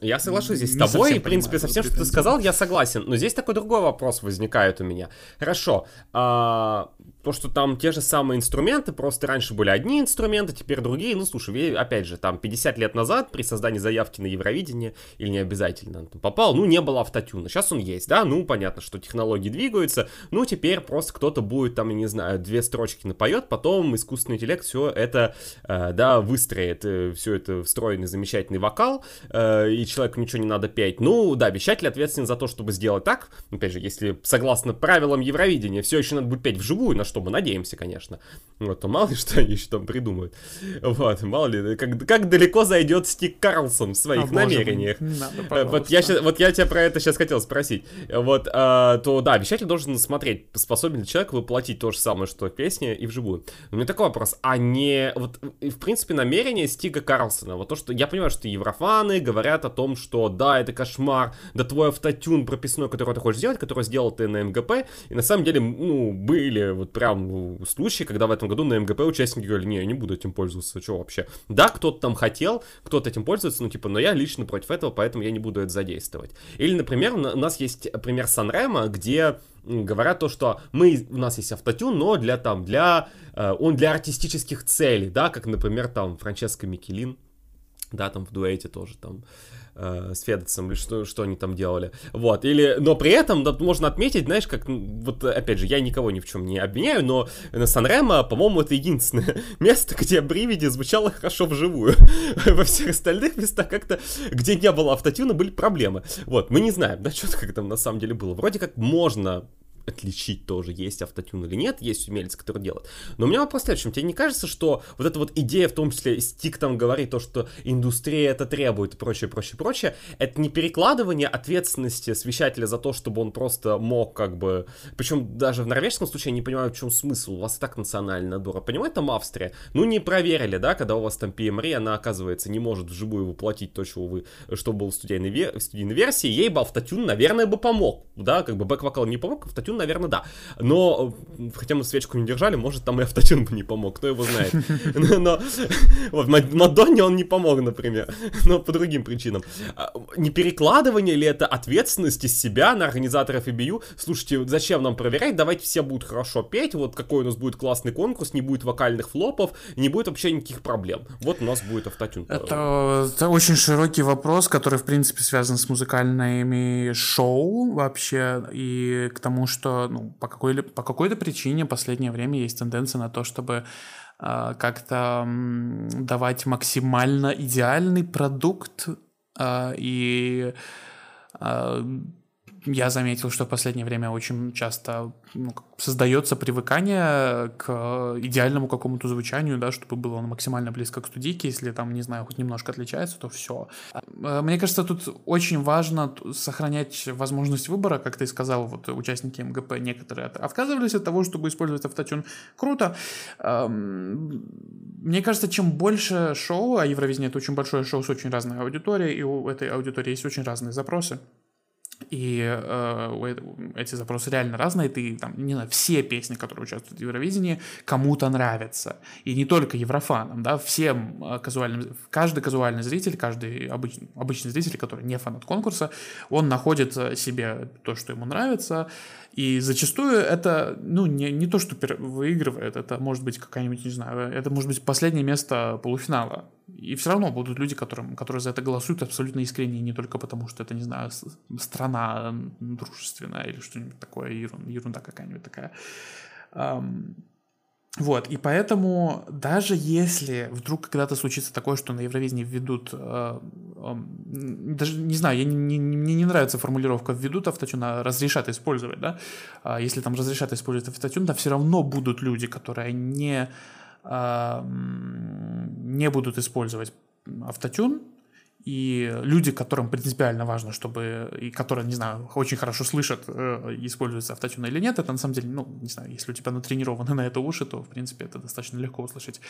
Я соглашусь здесь с тобой, в принципе, со всем, что ты сказал, я согласен. Но здесь такой другой вопрос возникает у меня. Хорошо, а, то, что там те же самые инструменты, просто раньше были одни инструменты, теперь другие. Ну, слушай, опять же, там 50 лет назад при создании заявки на Евровидение, или не обязательно попал, ну, не было автотюна. Сейчас он есть, да, ну, понятно, что технологии двигаются, ну, теперь просто кто-то будет там, я не знаю, две строчки напоет, потом искусственный интеллект все это, э, да, выстроит, э, все это встроенный замечательный вокал, э, и человеку ничего не надо петь. Ну, да, вещатель ответственен за то, чтобы сделать так, опять же, если согласно правилам Евровидения, все еще надо будет петь вживую, на что мы надеемся, конечно. Вот, то мало ли [LAUGHS] что они еще там придумают. Вот, мало ли, как, как далеко зайдет Стик Карлсон в своих а, намерениях. Надо, вот, я сейчас, вот я тебя про это сейчас хотел спросить. Вот, а, то да, вещатель должен смотреть, способен ли человек воплотить то же самое, что песня и вживую. У меня такой вопрос, а не, вот, в принципе, намерение Стига Карлсона, вот то, что, я понимаю, что еврофаны говорят о том, что да, это кошмар, да твой автотюн прописной, который ты хочешь сделать, который сделал ты на МГП, и на самом деле, ну, были вот прям ну, случаи, когда в этом году на МГП участники говорили, не, я не буду этим пользоваться, что вообще. Да, кто-то там хотел, кто-то этим пользуется, ну, типа, но я лично против этого, поэтому я не буду это задействовать. Или, например, у нас есть пример Санрема, где говорят то, что мы, у нас есть автотюн, но для там, для, э, он для артистических целей, да, как, например, там, Франческо Микелин, да, там в дуэте тоже там э, с Федецем, или что, что они там делали. Вот, или, но при этом да, можно отметить, знаешь, как, вот, опять же, я никого ни в чем не обвиняю, но на Санремо, по-моему, это единственное [LAUGHS] место, где Бривиди звучало хорошо вживую. [LAUGHS] Во всех остальных местах как-то, где не было автотюна, были проблемы. Вот, мы не знаем, да, что как там на самом деле было. Вроде как можно отличить тоже, есть автотюн или нет, есть умельцы, которые делают. Но у меня вопрос в следующем. Тебе не кажется, что вот эта вот идея, в том числе Стик там говорит то, что индустрия это требует и прочее, прочее, прочее, это не перекладывание ответственности свещателя за то, чтобы он просто мог как бы... Причем даже в норвежском случае я не понимаю, в чем смысл. У вас так национальный набор. А понимаете, там Австрия. Ну, не проверили, да, когда у вас там PMRI, она, оказывается, не может вживую воплотить то, что вы, что было в студийной, вер... студийной версии. Ей бы автотюн, наверное, бы помог. Да, как бы бэк-вокал не помог, автотюн автотюн, наверное, да. Но, хотя мы свечку не держали, может, там и автотюн бы не помог, кто его знает. [LAUGHS] Но вот Мадонне он не помог, например, [LAUGHS] но по другим причинам. А, не перекладывание ли это ответственности с себя на организаторов EBU? Слушайте, зачем нам проверять? Давайте все будут хорошо петь, вот какой у нас будет классный конкурс, не будет вокальных флопов, не будет вообще никаких проблем. Вот у нас будет автотюн. Это, это очень широкий вопрос, который, в принципе, связан с музыкальными шоу вообще, и к тому, что что ну, по, какой, по какой-то причине в последнее время есть тенденция на то, чтобы э, как-то э, давать максимально идеальный продукт э, и э, я заметил, что в последнее время очень часто ну, создается привыкание к идеальному какому-то звучанию, да, чтобы было максимально близко к студийке. Если там, не знаю, хоть немножко отличается, то все. Э, мне кажется, тут очень важно сохранять возможность выбора, как ты сказал, вот участники МГП некоторые отказывались от того, чтобы использовать автотюн. Круто. Мне кажется, чем больше шоу, а Евровидение это очень большое шоу с очень разной аудиторией, и у этой аудитории есть очень разные запросы, и э, эти запросы реально разные. Ты там, не знаю, все песни, которые участвуют в Евровидении, кому-то нравятся. И не только еврофанам, да, всем э, казуальным, каждый казуальный зритель, каждый обычный, обычный зритель, который не фанат конкурса, он находит э, себе то, что ему нравится, и зачастую это, ну, не, не то, что выигрывает, это может быть какая-нибудь, не знаю, это может быть последнее место полуфинала. И все равно будут люди, которым, которые за это голосуют абсолютно искренне, не только потому, что это, не знаю, страна дружественная или что-нибудь такое, ерунда какая-нибудь такая. Вот, и поэтому даже если вдруг когда-то случится такое, что на Евровидении введут, э, э, даже не знаю, я не, не, мне не нравится формулировка введут автотюн, а разрешат использовать, да, э, если там разрешат использовать автотюн, да, все равно будут люди, которые не, э, не будут использовать автотюн, и люди, которым принципиально важно, чтобы, и которые, не знаю, очень хорошо слышат, э, используется автотюн или нет, это на самом деле, ну, не знаю, если у тебя натренированы [LAUGHS] на это уши, то, в принципе, это достаточно легко услышать.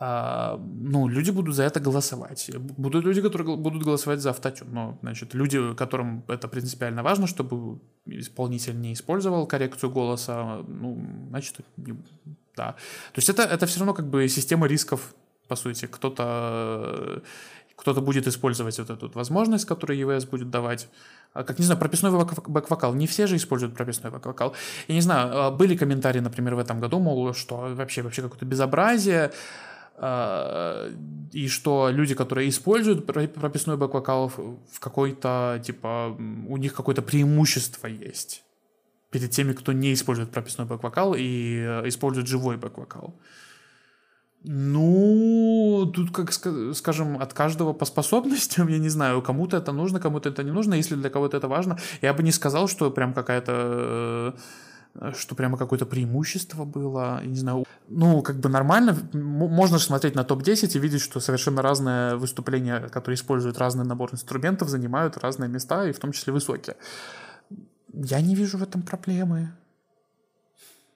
А, ну, люди будут за это голосовать. Будут люди, которые будут голосовать за автотюн. Но, значит, люди, которым это принципиально важно, чтобы исполнитель не использовал коррекцию голоса, ну, значит, да. То есть это, это все равно как бы система рисков, по сути. Кто-то кто-то будет использовать вот эту возможность, которую EVS будет давать. А, как, не знаю, прописной бэк-вокал. Не все же используют прописной бэк-вокал. Я не знаю, а, были комментарии, например, в этом году, мол, что вообще, вообще какое-то безобразие, а, и что люди, которые используют прописной бэк-вокал в какой-то, типа, у них какое-то преимущество есть перед теми, кто не использует прописной бэк-вокал и э, использует живой бэк-вокал. Ну, тут, как скажем, от каждого по способностям, я не знаю, кому-то это нужно, кому-то это не нужно. Если для кого-то это важно, я бы не сказал, что прям какая-то э, что прямо какое-то преимущество было, я не знаю. Ну, как бы нормально, можно же смотреть на топ-10 и видеть, что совершенно разные выступления, которые используют разный набор инструментов, занимают разные места, и в том числе высокие. Я не вижу в этом проблемы.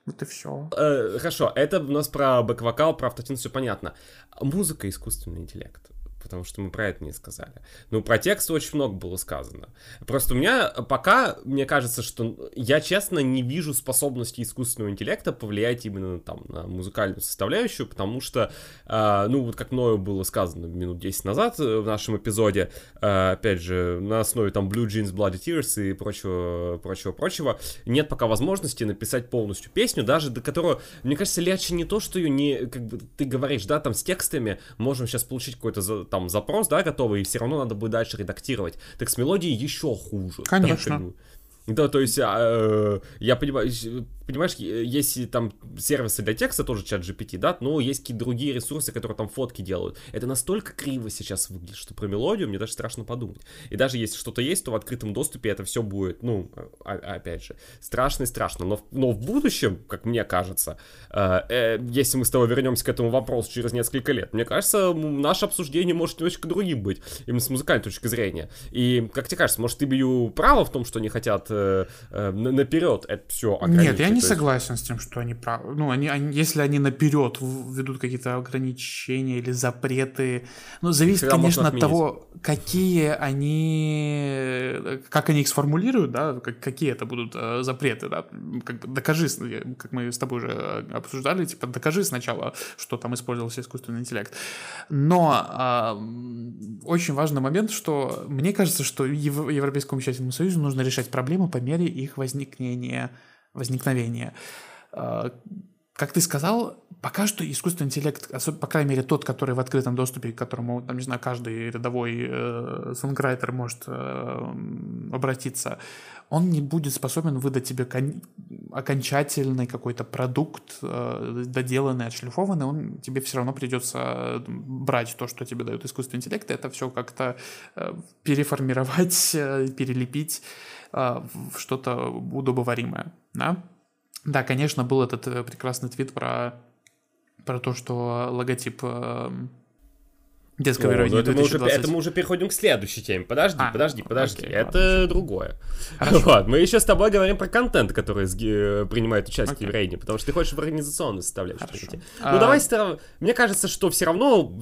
Вот и все. Э, хорошо, это у нас про бэк-вокал, про автотюн все понятно. Музыка — искусственный интеллект. Потому что мы про это не сказали. Ну, про текст очень много было сказано. Просто у меня пока, мне кажется, что я, честно, не вижу способности искусственного интеллекта повлиять именно там на музыкальную составляющую, потому что, э, ну, вот как мною было сказано минут 10 назад э, в нашем эпизоде, э, опять же, на основе там Blue Jeans, Bloody Tears и прочего, прочего, прочего, нет пока возможности написать полностью песню, даже до которого, мне кажется, легче не то, что ее не, как бы ты говоришь, да, там с текстами можем сейчас получить какой-то там запрос, да, готовый, и все равно надо будет дальше редактировать. Так с мелодией еще хуже. Конечно. Да, да, то есть, а, э, я понимаю, понимаешь, есть там сервисы для текста, тоже чат GPT, да, но есть какие-то другие ресурсы, которые там фотки делают. Это настолько криво сейчас выглядит, что про мелодию мне даже страшно подумать. И даже если что-то есть, то в открытом доступе это все будет, ну, а, опять же, страшно и страшно. Но, но в будущем, как мне кажется, э, э, если мы с тобой вернемся к этому вопросу через несколько лет, мне кажется, наше обсуждение может немножечко другим быть, именно с музыкальной точки зрения. И, как тебе кажется, может, ты бью право в том, что они хотят э, э, наперед это все ограничить. Нет, я не есть... согласен с тем, что они правы. Ну, они, они, если они наперед ведут какие-то ограничения или запреты, ну, зависит, конечно, от того, какие они, как они их сформулируют, да, как, какие это будут э, запреты, да, как, докажи, как мы с тобой уже обсуждали, типа, докажи сначала, что там использовался искусственный интеллект. Но э, очень важный момент, что мне кажется, что Европейскому участному союзу нужно решать проблемы по мере их возникновения. возникновения. А, как ты сказал, пока что искусственный интеллект, по крайней мере тот, который в открытом доступе, к которому, там, не знаю, каждый рядовой э, сонграйтер может э, обратиться, он не будет способен выдать тебе кон- окончательный какой-то продукт, э, доделанный, отшлифованный, он тебе все равно придется брать то, что тебе дает искусственный интеллект, это все как-то э, переформировать, э, перелепить в что-то удобоваримое, да? Да, конечно, был этот э, прекрасный твит про, про то, что логотип э, детского ну это, мы уже, это мы уже переходим к следующей теме. Подожди, а, подожди, подожди. Окей, это ладно. другое. Хорошо. [LAUGHS] Вот, мы еще с тобой говорим про контент, который э, принимает участие в рейде, потому что ты хочешь в организационную составляющую. А... Ну давай, мне кажется, что все равно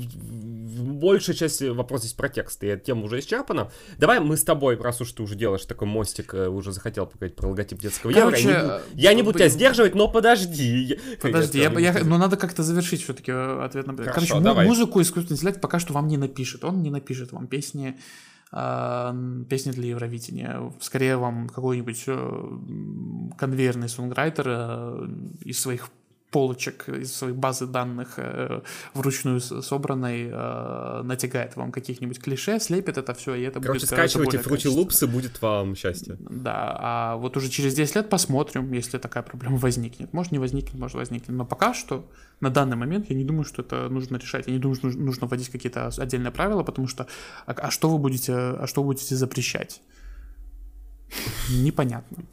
большая часть вопросов здесь про текст, и эта тема уже исчерпана. Давай мы с тобой, раз уж ты уже делаешь такой мостик, э, уже захотел поговорить про логотип детского Короче, евро. Я не, я не буду тебя сдерживать, но подожди. Подожди, я, я, я, но надо как-то завершить все-таки э, ответ на... Хорошо, Короче, давай. музыку искусственный интеллект пока что вам не напишет. Он не напишет вам песни, э, песни для Евровидения. Скорее вам какой-нибудь э, конвейерный сонграйтер э, из своих полочек из своей базы данных э, вручную собранной э, натягает вам каких-нибудь клише, слепит это все, и это Короче, будет скачивайте Fruity Loops, и будет вам счастье. Да, а вот уже через 10 лет посмотрим, если такая проблема возникнет. Может, не возникнет, может, возникнет. Но пока что, на данный момент, я не думаю, что это нужно решать. Я не думаю, что нужно вводить какие-то отдельные правила, потому что а, а что вы будете, а что вы будете запрещать? Непонятно.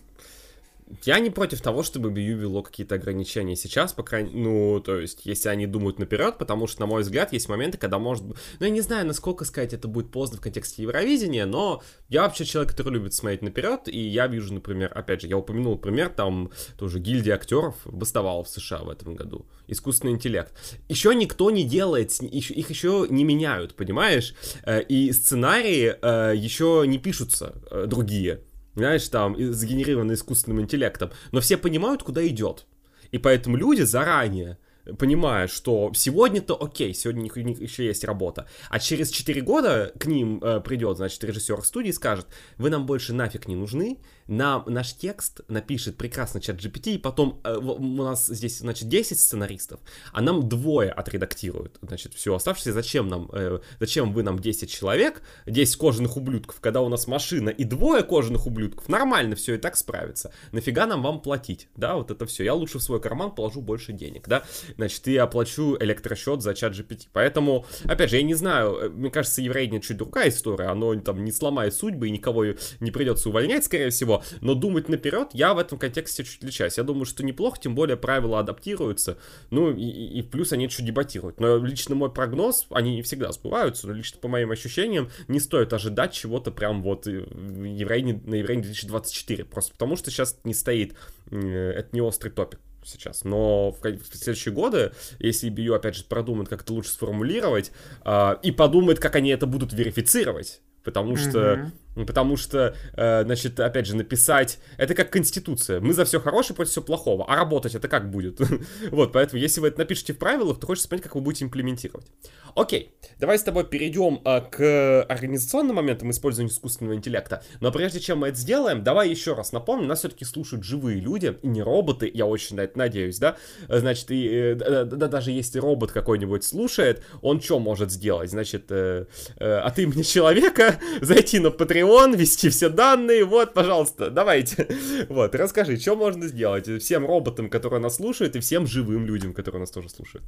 Я не против того, чтобы BU вело какие-то ограничения сейчас, по крайней ну, то есть, если они думают наперед, потому что, на мой взгляд, есть моменты, когда может ну, я не знаю, насколько сказать, это будет поздно в контексте Евровидения, но я вообще человек, который любит смотреть наперед, и я вижу, например, опять же, я упомянул пример, там тоже гильдия актеров бастовала в США в этом году, искусственный интеллект. Еще никто не делает, их еще не меняют, понимаешь? Э, и сценарии э, еще не пишутся э, другие знаешь, там, сгенерировано искусственным интеллектом, но все понимают, куда идет. И поэтому люди заранее понимая, что сегодня-то окей, сегодня у них еще есть работа, а через 4 года к ним э, придет, значит, режиссер студии и скажет, вы нам больше нафиг не нужны, нам наш текст напишет прекрасно чат GPT, и потом э, у нас здесь, значит, 10 сценаристов, а нам двое отредактируют, значит, все оставшееся, зачем нам, э, зачем вы нам 10 человек, 10 кожаных ублюдков, когда у нас машина и двое кожаных ублюдков, нормально все и так справится, нафига нам вам платить, да, вот это все, я лучше в свой карман положу больше денег, да, значит, я оплачу электросчет за чат GPT, поэтому, опять же, я не знаю, э, мне кажется, еврейня чуть другая история, оно там не сломает судьбы и никого не придется увольнять, скорее всего, но думать наперед я в этом контексте чуть отличаюсь. Я думаю, что неплохо, тем более правила адаптируются, ну и, и плюс они чуть дебатируют. Но лично мой прогноз, они не всегда сбываются, но лично по моим ощущениям не стоит ожидать чего-то прям вот э, еврей, на еврей 2024, просто потому что сейчас не стоит, э, это не острый топик сейчас, но в, следующие годы, если BU, опять же, продумает, как это лучше сформулировать, э, и подумает, как они это будут верифицировать, потому что mm-hmm. Потому что, э, значит, опять же, написать... Это как конституция. Мы за все хорошее против всего плохого. А работать это как будет? [LAUGHS] вот, поэтому, если вы это напишете в правилах, то хочется понять, как вы будете имплементировать. Окей, давай с тобой перейдем э, к организационным моментам использования искусственного интеллекта. Но прежде чем мы это сделаем, давай еще раз напомним, нас все-таки слушают живые люди, не роботы, я очень на это надеюсь, да? Значит, и, э, да, да, даже если робот какой-нибудь слушает, он что может сделать? Значит, э, э, от имени человека [LAUGHS] зайти на Patreon Patreon, ввести все данные, вот, пожалуйста, давайте. [LAUGHS] Вот, расскажи, что можно сделать всем роботам, которые нас слушают, и всем живым людям, которые нас тоже слушают.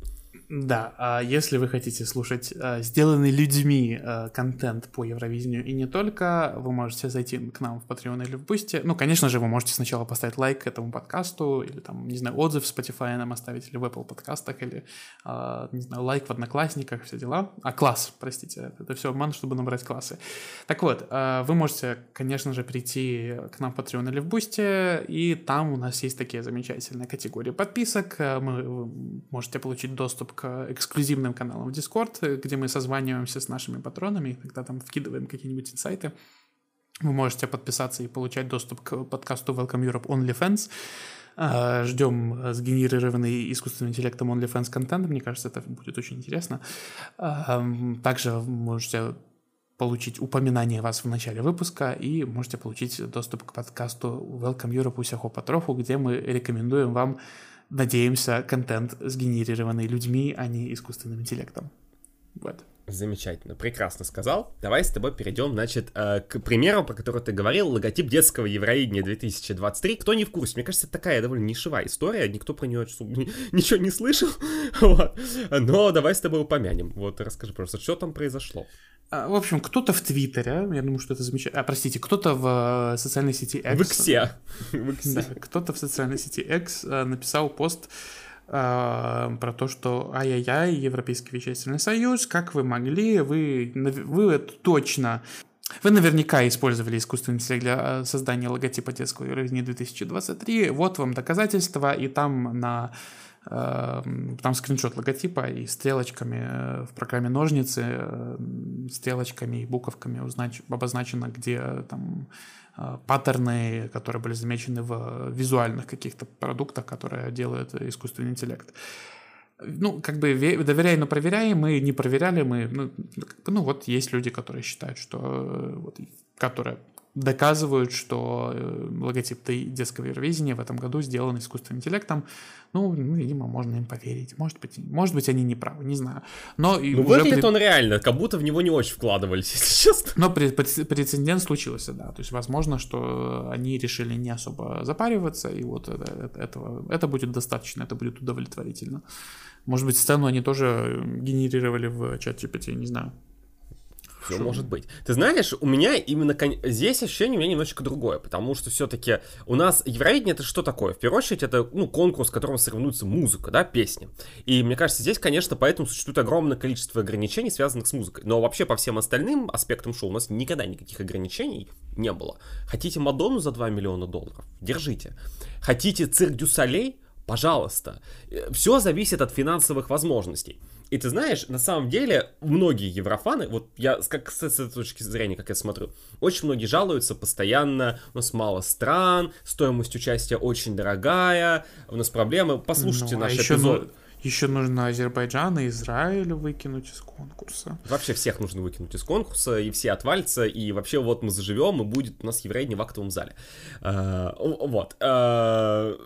Да, а если вы хотите слушать а, сделанный людьми а, контент по Евровидению и не только, вы можете зайти к нам в Patreon или в Boosty. Ну, конечно же, вы можете сначала поставить лайк этому подкасту, или там, не знаю, отзыв в Spotify нам оставить, или в Apple подкастах, или, не знаю, лайк в Одноклассниках, все дела. А, класс, простите, это все обман, чтобы набрать классы. Так вот, вы можете, конечно же, прийти к нам в Patreon или в Boosty, и там у нас есть такие замечательные категории подписок. Мы, вы можете получить доступ к эксклюзивным каналам в Discord, где мы созваниваемся с нашими патронами, и тогда там вкидываем какие-нибудь инсайты. Вы можете подписаться и получать доступ к подкасту Welcome Europe OnlyFans. А, ждем сгенерированный искусственным интеллектом OnlyFans контент. Мне кажется, это будет очень интересно. А, также можете получить упоминание вас в начале выпуска и можете получить доступ к подкасту Welcome Europe Усяхо Патрофу, где мы рекомендуем вам, надеемся, контент, сгенерированный людьми, а не искусственным интеллектом. Вот. Замечательно, прекрасно сказал. Давай с тобой перейдем, значит, э, к примеру, про который ты говорил, логотип детского Евровидения 2023. Кто не в курсе, мне кажется, это такая довольно нишевая история, никто про нее [LAUGHS] ничего не слышал, [LAUGHS] вот. но давай с тобой упомянем. Вот, расскажи, просто, что там произошло. А, в общем, кто-то в Твиттере, я думаю, что это замечательно. А, простите, кто-то в э, социальной сети X. В Иксе. [LAUGHS] Да, кто-то в социальной сети X э, написал пост э, про то, что ай-яй-яй, Европейский вещательный союз, как вы могли, вы, вы точно вы наверняка использовали искусственный интеллект для создания логотипа детского Евровидения 2023. Вот вам доказательства, и там на там скриншот логотипа и стрелочками э, в программе ножницы, э, стрелочками и буковками обозначено, где там э, паттерны, которые были замечены в визуальных каких-то продуктах, которые делает искусственный интеллект. Ну, как бы доверяй, но проверяй, мы не проверяли, мы, ну, как бы, ну вот есть люди, которые считают, что, вот, которые доказывают, что логотип детского Евровидения в этом году сделан искусственным интеллектом. Ну, ну, видимо, можно им поверить. Может быть, может быть, они не правы, не знаю. Но ну, выглядит при... он реально, как будто в него не очень вкладывались, [LAUGHS] если честно. Но прецедент случился, да. То есть, возможно, что они решили не особо запариваться, и вот это, этого, это будет достаточно, это будет удовлетворительно. Может быть, сцену они тоже генерировали в чат GPT, не знаю. Все Шум. может быть. Ты знаешь, у меня именно кон... здесь ощущение у меня немножечко другое, потому что все-таки у нас Евровидение это что такое? В первую очередь это ну, конкурс, в котором соревнуется музыка, да, песни. И мне кажется, здесь, конечно, поэтому существует огромное количество ограничений, связанных с музыкой. Но вообще по всем остальным аспектам шоу у нас никогда никаких ограничений не было. Хотите Мадонну за 2 миллиона долларов? Держите. Хотите цирк Дю Солей? Пожалуйста. Все зависит от финансовых возможностей. И ты знаешь, на самом деле, многие еврофаны, вот я как с этой точки зрения, как я смотрю, очень многие жалуются постоянно, у нас мало стран, стоимость участия очень дорогая, у нас проблемы. Послушайте ну, а наш еще эпизод. Ну, еще нужно Азербайджан и Израиль выкинуть из конкурса. Вообще всех нужно выкинуть из конкурса, и все отвалятся, и вообще вот мы заживем, и будет у нас еврей в актовом зале. Uh, вот. Uh,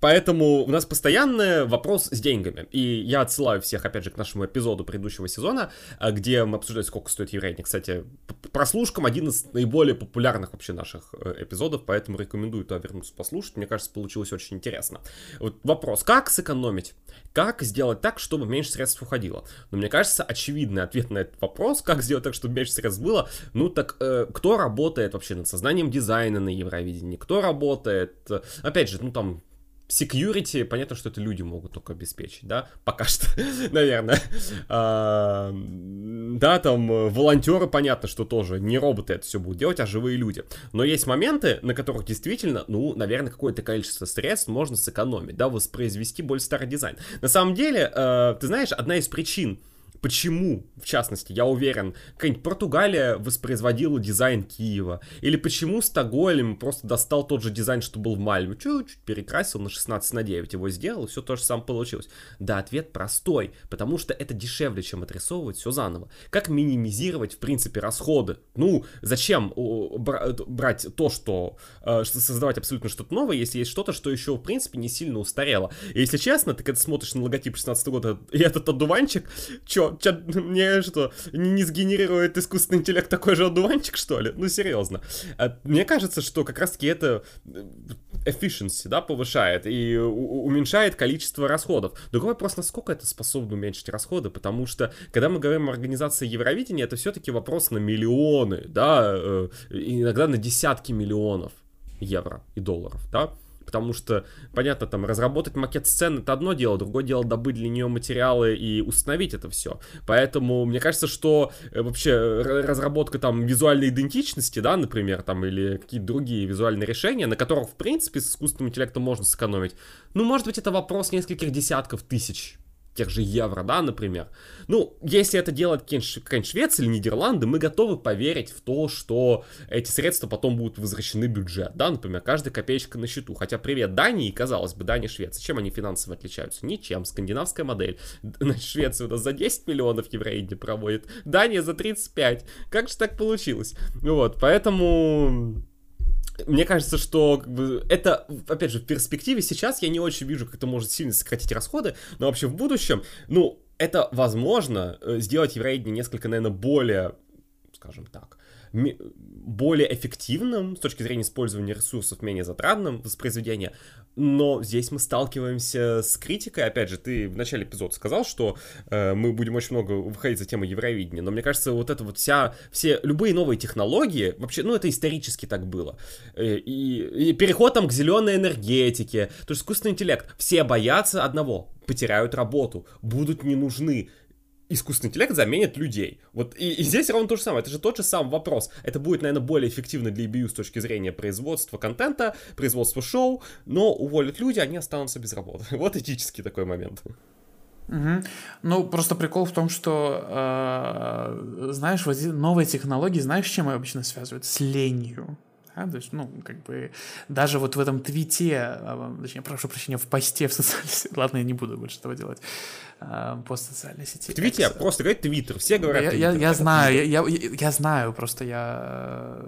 Поэтому у нас постоянный вопрос с деньгами. И я отсылаю всех, опять же, к нашему эпизоду предыдущего сезона, а, где мы обсуждали, сколько стоит еврейник. Кстати, прослушкам один из наиболее популярных вообще наших э, эпизодов, поэтому рекомендую туда вернуться послушать. Мне кажется, получилось очень интересно. Вот вопрос, как сэкономить? Как сделать так, чтобы меньше средств уходило? Но мне кажется, очевидный ответ на этот вопрос, как сделать так, чтобы меньше средств было, ну так э, кто работает вообще над сознанием дизайна на Евровидении? Кто работает, э, опять же, ну там security, понятно, что это люди могут только обеспечить, да, пока что, [LAUGHS] наверное. А, да, там волонтеры, понятно, что тоже не роботы это все будут делать, а живые люди. Но есть моменты, на которых действительно, ну, наверное, какое-то количество средств можно сэкономить, да, воспроизвести более старый дизайн. На самом деле, э, ты знаешь, одна из причин, почему, в частности, я уверен, какая-нибудь Португалия воспроизводила дизайн Киева, или почему Стокгольм просто достал тот же дизайн, что был в Мальме, чуть-чуть перекрасил на 16 на 9, его сделал, все то же самое получилось. Да, ответ простой, потому что это дешевле, чем отрисовывать все заново. Как минимизировать, в принципе, расходы? Ну, зачем брать то, что, э, создавать абсолютно что-то новое, если есть что-то, что еще, в принципе, не сильно устарело. И если честно, ты когда смотришь на логотип 16 года, и этот одуванчик, чё, чё, [LAUGHS] мне что, не сгенерирует искусственный интеллект такой же одуванчик, что ли? Ну, серьезно. А, мне кажется, что как раз-таки это э, efficiency, да, повышает и уменьшает количество расходов. Другой вопрос, насколько это способно уменьшить расходы, потому что, когда мы говорим о организации Евровидения, это все-таки вопрос на миллионы, да, э, иногда на десятки миллионов евро и долларов, да, Потому что, понятно, там разработать макет сцены это одно дело, другое дело добыть для нее материалы и установить это все. Поэтому мне кажется, что э, вообще разработка там визуальной идентичности, да, например, там, или какие-то другие визуальные решения, на которых, в принципе, с искусственным интеллектом можно сэкономить, ну, может быть, это вопрос нескольких десятков тысяч тех же евро, да, например. Ну, если это делает какая-нибудь Швеция или Нидерланды, мы готовы поверить в то, что эти средства потом будут возвращены в бюджет, да, например, каждая копеечка на счету. Хотя привет Дании, казалось бы, Дания, Швеция, чем они финансово отличаются? Ничем, скандинавская модель. [LAUGHS] Швеция у нас за 10 миллионов евроидни проводит, Дания за 35. Как же так получилось? Вот, поэтому мне кажется, что как бы, это, опять же, в перспективе сейчас я не очень вижу, как это может сильно сократить расходы, но вообще в будущем, ну, это возможно э, сделать евроидение несколько, наверное, более, скажем так, более эффективным с точки зрения использования ресурсов, менее затратным воспроизведения, но здесь мы сталкиваемся с критикой. Опять же, ты в начале эпизода сказал, что э, мы будем очень много выходить за тему Евровидения, но мне кажется, вот это вот вся, все, любые новые технологии, вообще, ну, это исторически так было. Э, и, и переход там к зеленой энергетике, то есть искусственный интеллект, все боятся одного, потеряют работу, будут не нужны искусственный интеллект заменит людей. Вот и, и здесь ровно то же самое. Это же тот же самый вопрос. Это будет, наверное, более эффективно для EBU с точки зрения производства контента, производства шоу, но уволят люди, они останутся без работы. [LAUGHS] Вот этический такой момент. Угу. Ну, просто прикол в том, что, э, знаешь, вот новые технологии, знаешь, с чем обычно связывают? С ленью. Да? То есть, ну, как бы, даже вот в этом твите, а, точнее, прошу прощения, в посте в социальной сети, [LAUGHS] ладно, я не буду больше этого делать, а, по социальной сети. В твите X. просто говорит твиттер, все говорят я. Я, я знаю, я, я, я знаю, просто я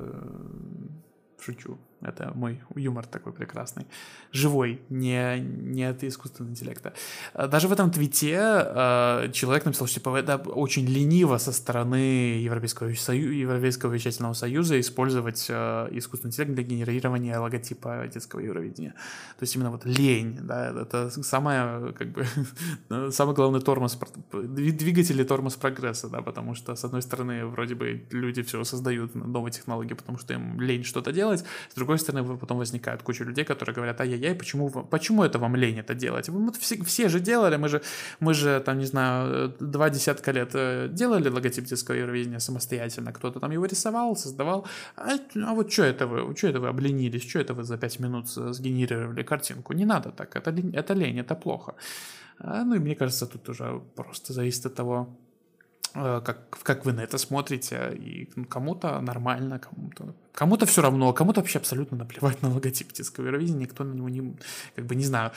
шучу. Это мой юмор такой прекрасный. Живой, не, не от искусственного интеллекта. А, даже в этом твите э, человек написал, что типа, это очень лениво со стороны Европейского, Сою... Европейского вещательного союза использовать э, искусственный интеллект для генерирования логотипа детского Евровидения. То есть именно вот лень, да, это самое, как бы, [LAUGHS] самый главный тормоз, двигатель и тормоз прогресса, да, потому что, с одной стороны, вроде бы люди все создают новые технологии, потому что им лень что-то делать, с другой другой стороны, потом возникает куча людей, которые говорят, ай-яй-яй, почему, почему это вам лень это делать? Мы все, все же делали, мы же, мы же, там, не знаю, два десятка лет э, делали логотип детского Евровидения самостоятельно, кто-то там его рисовал, создавал, а, а вот что это вы, что это вы обленились, что это вы за пять минут сгенерировали картинку? Не надо так, это, это лень, это плохо. А, ну и мне кажется, тут уже просто зависит от того, как, как вы на это смотрите, и кому-то нормально, кому-то кому-то все равно, кому-то вообще абсолютно наплевать [LAUGHS] на логотип детского Евровидения, никто на него не, как бы не знаю.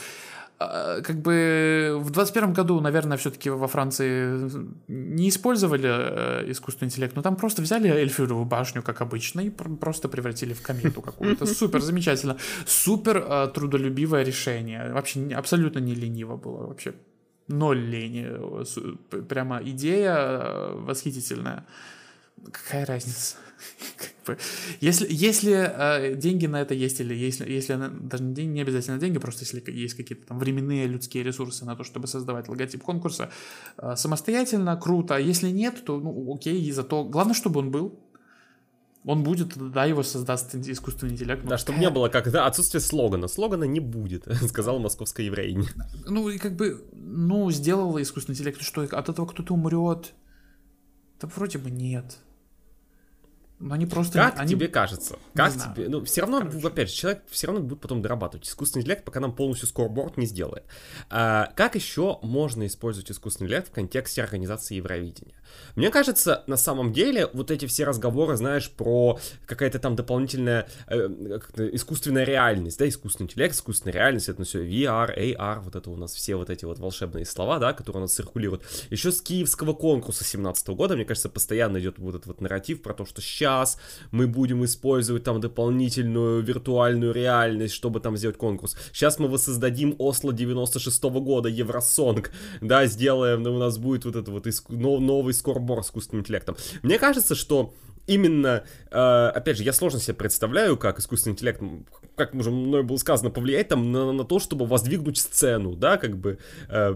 А, как бы в 21 году, наверное, все-таки во Франции не использовали э, искусственный интеллект, но там просто взяли Эльфюрову башню, как обычно, и просто превратили в комету какую-то. [LAUGHS] Супер замечательно. Супер э, трудолюбивое решение. Вообще абсолютно не лениво было. Вообще ноль лени. Прямо идея э, восхитительная. Какая разница? [LAUGHS] Если, если э, деньги на это есть, или если, если даже не, не обязательно деньги, просто если есть какие-то там временные людские ресурсы на то, чтобы создавать логотип конкурса э, самостоятельно, круто. А если нет, то ну окей, зато главное, чтобы он был. Он будет, да, его создаст искусственный интеллект. Да, чтобы не было как, да, отсутствие слогана. Слогана не будет, [LAUGHS] сказал московская евреиня. Ну, и как бы, ну, сделала искусственный интеллект, что от этого кто-то умрет. Да вроде бы нет. Но они просто... Как они... тебе кажется? Как знаю. тебе? Ну, все равно, Короче. опять же, человек все равно будет потом дорабатывать. Искусственный интеллект пока нам полностью скорборд не сделает. А, как еще можно использовать искусственный интеллект в контексте организации Евровидения? Мне кажется, на самом деле, вот эти все разговоры, знаешь, про какая-то там дополнительная э, искусственная реальность, да, искусственный интеллект, искусственная реальность, это ну, все VR, AR, вот это у нас все вот эти вот волшебные слова, да, которые у нас циркулируют. Еще с киевского конкурса 17 года, мне кажется, постоянно идет вот этот вот нарратив про то, что сейчас мы будем использовать там дополнительную виртуальную реальность, чтобы там сделать конкурс. Сейчас мы воссоздадим Осло 96 -го года, Евросонг, да, сделаем, у нас будет вот это вот иск... новый скорбор с искусственным интеллектом. Мне кажется, что именно, э, опять же, я сложно себе представляю, как искусственный интеллект, как уже мной было сказано, повлияет там на, на то, чтобы воздвигнуть сцену, да, как бы э,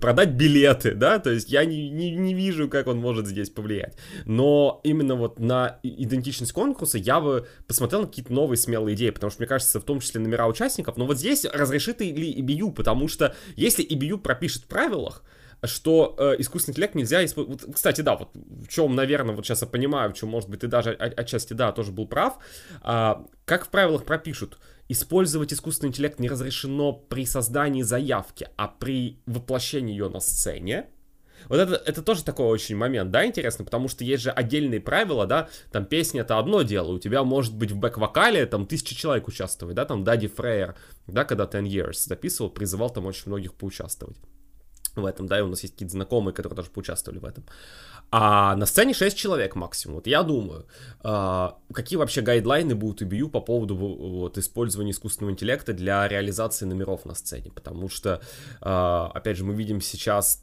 продать билеты, да, то есть я не, не, не вижу, как он может здесь повлиять. Но именно вот на идентичность конкурса я бы посмотрел на какие-то новые смелые идеи, потому что, мне кажется, в том числе номера участников, но вот здесь разрешит ли EBU, потому что если EBU пропишет в правилах, что э, искусственный интеллект нельзя использовать. Вот, кстати, да, вот в чем, наверное, вот сейчас я понимаю, в чем, может быть, ты даже отчасти, да, тоже был прав. А, как в правилах пропишут, использовать искусственный интеллект не разрешено при создании заявки, а при воплощении ее на сцене. Вот это, это тоже такой очень момент, да, интересно, потому что есть же отдельные правила, да, там песня это одно дело, у тебя может быть в бэк-вокале там тысяча человек участвовать, да, там Дади Фрейер, да, когда Ten Years записывал, призывал там очень многих поучаствовать в этом, да, и у нас есть какие-то знакомые, которые тоже поучаствовали в этом. А на сцене 6 человек максимум. Вот я думаю, э, какие вообще гайдлайны будут у BU по поводу вот, использования искусственного интеллекта для реализации номеров на сцене, потому что, э, опять же, мы видим сейчас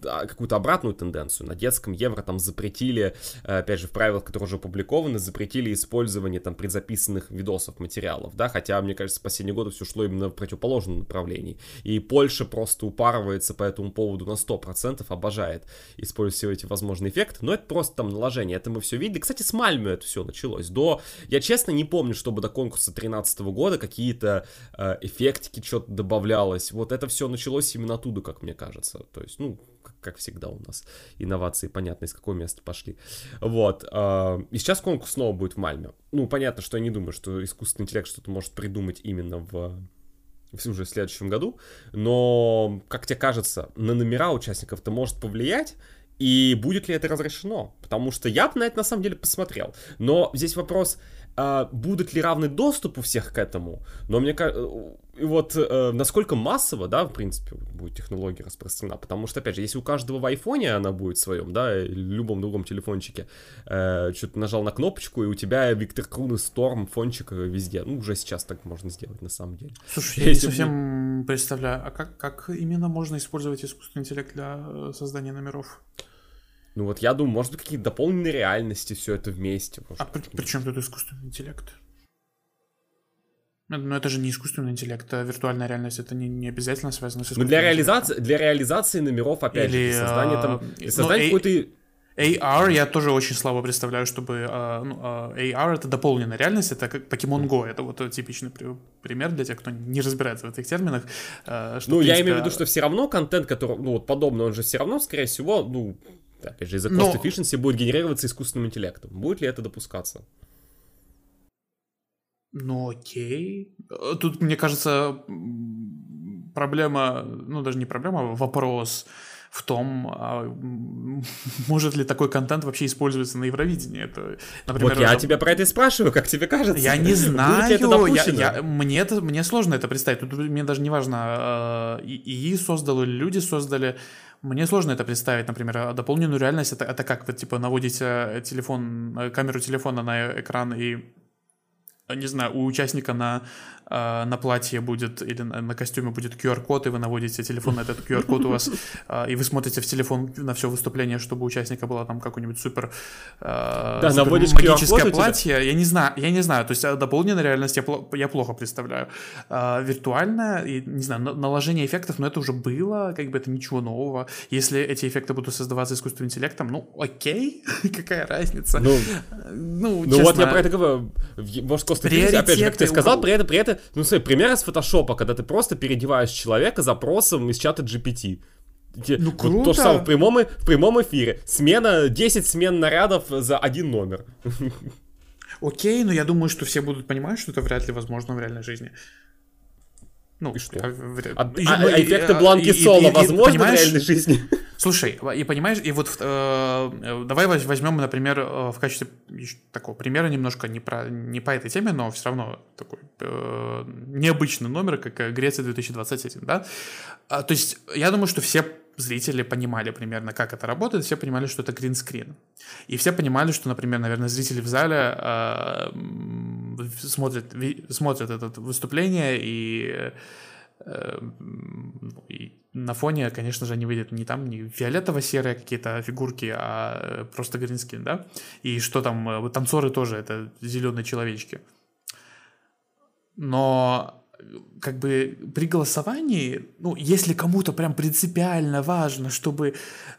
какую-то обратную тенденцию. На детском евро там запретили, э, опять же, в правилах, которые уже опубликованы, запретили использование там предзаписанных видосов, материалов, да, хотя, мне кажется, в последние годы все шло именно в противоположном направлении. И Польша просто упарывается по этому поводу на 100%, обожает использовать все эти возможные эффекты, но это просто там наложение, это мы все видели. Кстати, с Мальмё это все началось. До, я честно не помню, чтобы до конкурса 2013 года какие-то э, эффектики, что-то добавлялось. Вот это все началось именно оттуда, как мне кажется. То есть, ну, как всегда у нас инновации, понятно, из какого места пошли. Вот. А, и сейчас конкурс снова будет в Мальме. Ну, понятно, что я не думаю, что искусственный интеллект что-то может придумать именно в в уже в следующем году, но, как тебе кажется, на номера участников это может повлиять, и будет ли это разрешено? Потому что я бы на это на самом деле посмотрел. Но здесь вопрос, а, будет ли равный доступ у всех к этому, но мне кажется, и вот э, насколько массово, да, в принципе, будет технология распространена, потому что, опять же, если у каждого в айфоне она будет в своем, да, или любом другом телефончике, э, что-то нажал на кнопочку, и у тебя Виктор Крун и Сторм, фончик везде, ну, уже сейчас так можно сделать, на самом деле. Слушай, [LAUGHS] я не совсем представляю, а как, как именно можно использовать искусственный интеллект для э, создания номеров? Ну вот я думаю, может быть, какие-то дополненные реальности, все это вместе. а при, при чем тут искусственный интеллект? Но это же не искусственный интеллект, а виртуальная реальность, это не, не обязательно связано с искусственным Но для реализации, для реализации номеров, опять Или, же, создание там, а, создание ну, какой-то... AR я тоже очень слабо представляю, чтобы uh, ну, uh, AR это дополненная реальность, это как Pokemon Go, это вот типичный пример для тех, кто не разбирается в этих терминах. Что, ну, принципе, я имею в виду, что все равно контент, который, ну, вот подобный, он же все равно, скорее всего, ну, опять же, из-за cost Но... efficiency будет генерироваться искусственным интеллектом. Будет ли это допускаться? Ну окей. Э, тут, мне кажется, проблема, ну даже не проблема, а вопрос в том, а [LAUGHS] может ли такой контент вообще использоваться на Евровидении. Это, например, вот я уже... тебя про это и спрашиваю, как тебе кажется? Я не [LAUGHS] знаю, это я, я, мне, это, мне сложно это представить. Тут мне даже не важно, э, ИИ создал или люди создали. Мне сложно это представить, например, а дополненную реальность. Это, это как вы типа наводите телефон, э, камеру телефона на экран и не знаю, у участника на а, на платье будет или на, на костюме будет QR-код, и вы наводите телефон на этот QR-код у вас, а, и вы смотрите в телефон на все выступление, чтобы у участника было там какое-нибудь супер, а, да, супер магическое платье. Я не знаю, я не знаю, то есть дополненная реальность я, я плохо представляю. Виртуальная, и, не знаю, наложение эффектов, но это уже было, как бы это ничего нового. Если эти эффекты будут создаваться искусственным интеллектом, ну окей, [LAUGHS] какая разница. Ну, ну, ну вот я про это говорю. Может, просто опять же, как ты сказал, при этом, при этом ну, смотри, пример из фотошопа, когда ты просто переодеваешь человека запросом из чата GPT. Ну, круто. То же самое в прямом, в прямом эфире. Смена, 10 смен нарядов за один номер. Окей, но я думаю, что все будут понимать, что это вряд ли возможно в реальной жизни. Ну, и что? А, а, а, а эффекты Бланки Соло возможны в реальной жизни? Слушай, и понимаешь, и вот э, давай возьмем, например, э, в качестве такого примера немножко не, про, не по этой теме, но все равно такой э, необычный номер, как Греция 2021, да? А, то есть я думаю, что все зрители понимали примерно, как это работает, все понимали, что это гринскрин. И все понимали, что, например, наверное, зрители в зале э, смотрят, смотрят это выступление и, э, и на фоне, конечно же, они видят не там не фиолетово-серые какие-то фигурки, а просто гринскин, да? И что там, э, танцоры тоже, это зеленые человечки. Но как бы при голосовании, ну, если кому-то прям принципиально важно, чтобы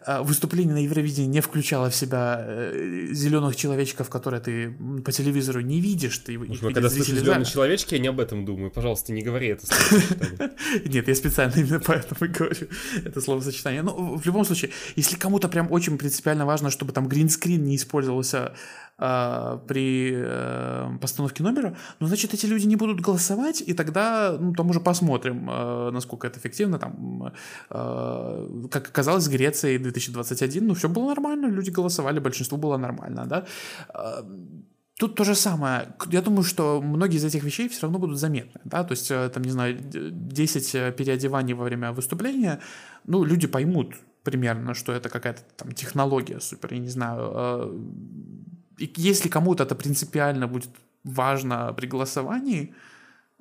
э, выступление на Евровидении не включало в себя э, зеленых человечков, которые ты по телевизору не видишь, ты их когда слышу зеленые человечки, я не об этом думаю. Пожалуйста, не говори это [LAUGHS] Нет, я специально именно [LAUGHS] поэтому говорю это словосочетание. Но в любом случае, если кому-то прям очень принципиально важно, чтобы там гринскрин не использовался э, при э, постановке номера, ну, значит, эти люди не будут голосовать, и тогда, ну, там уже посмотрим, э, насколько это эффективно. Там, э, как оказалось, в Греции 2021, ну, все было нормально, люди голосовали, большинство было нормально, да. Э, Тут то же самое. Я думаю, что многие из этих вещей все равно будут заметны. Да? То есть, там, не знаю, 10 э, переодеваний во время выступления, ну, люди поймут примерно, что это какая-то там технология супер, я не знаю, и если кому-то это принципиально будет важно при голосовании,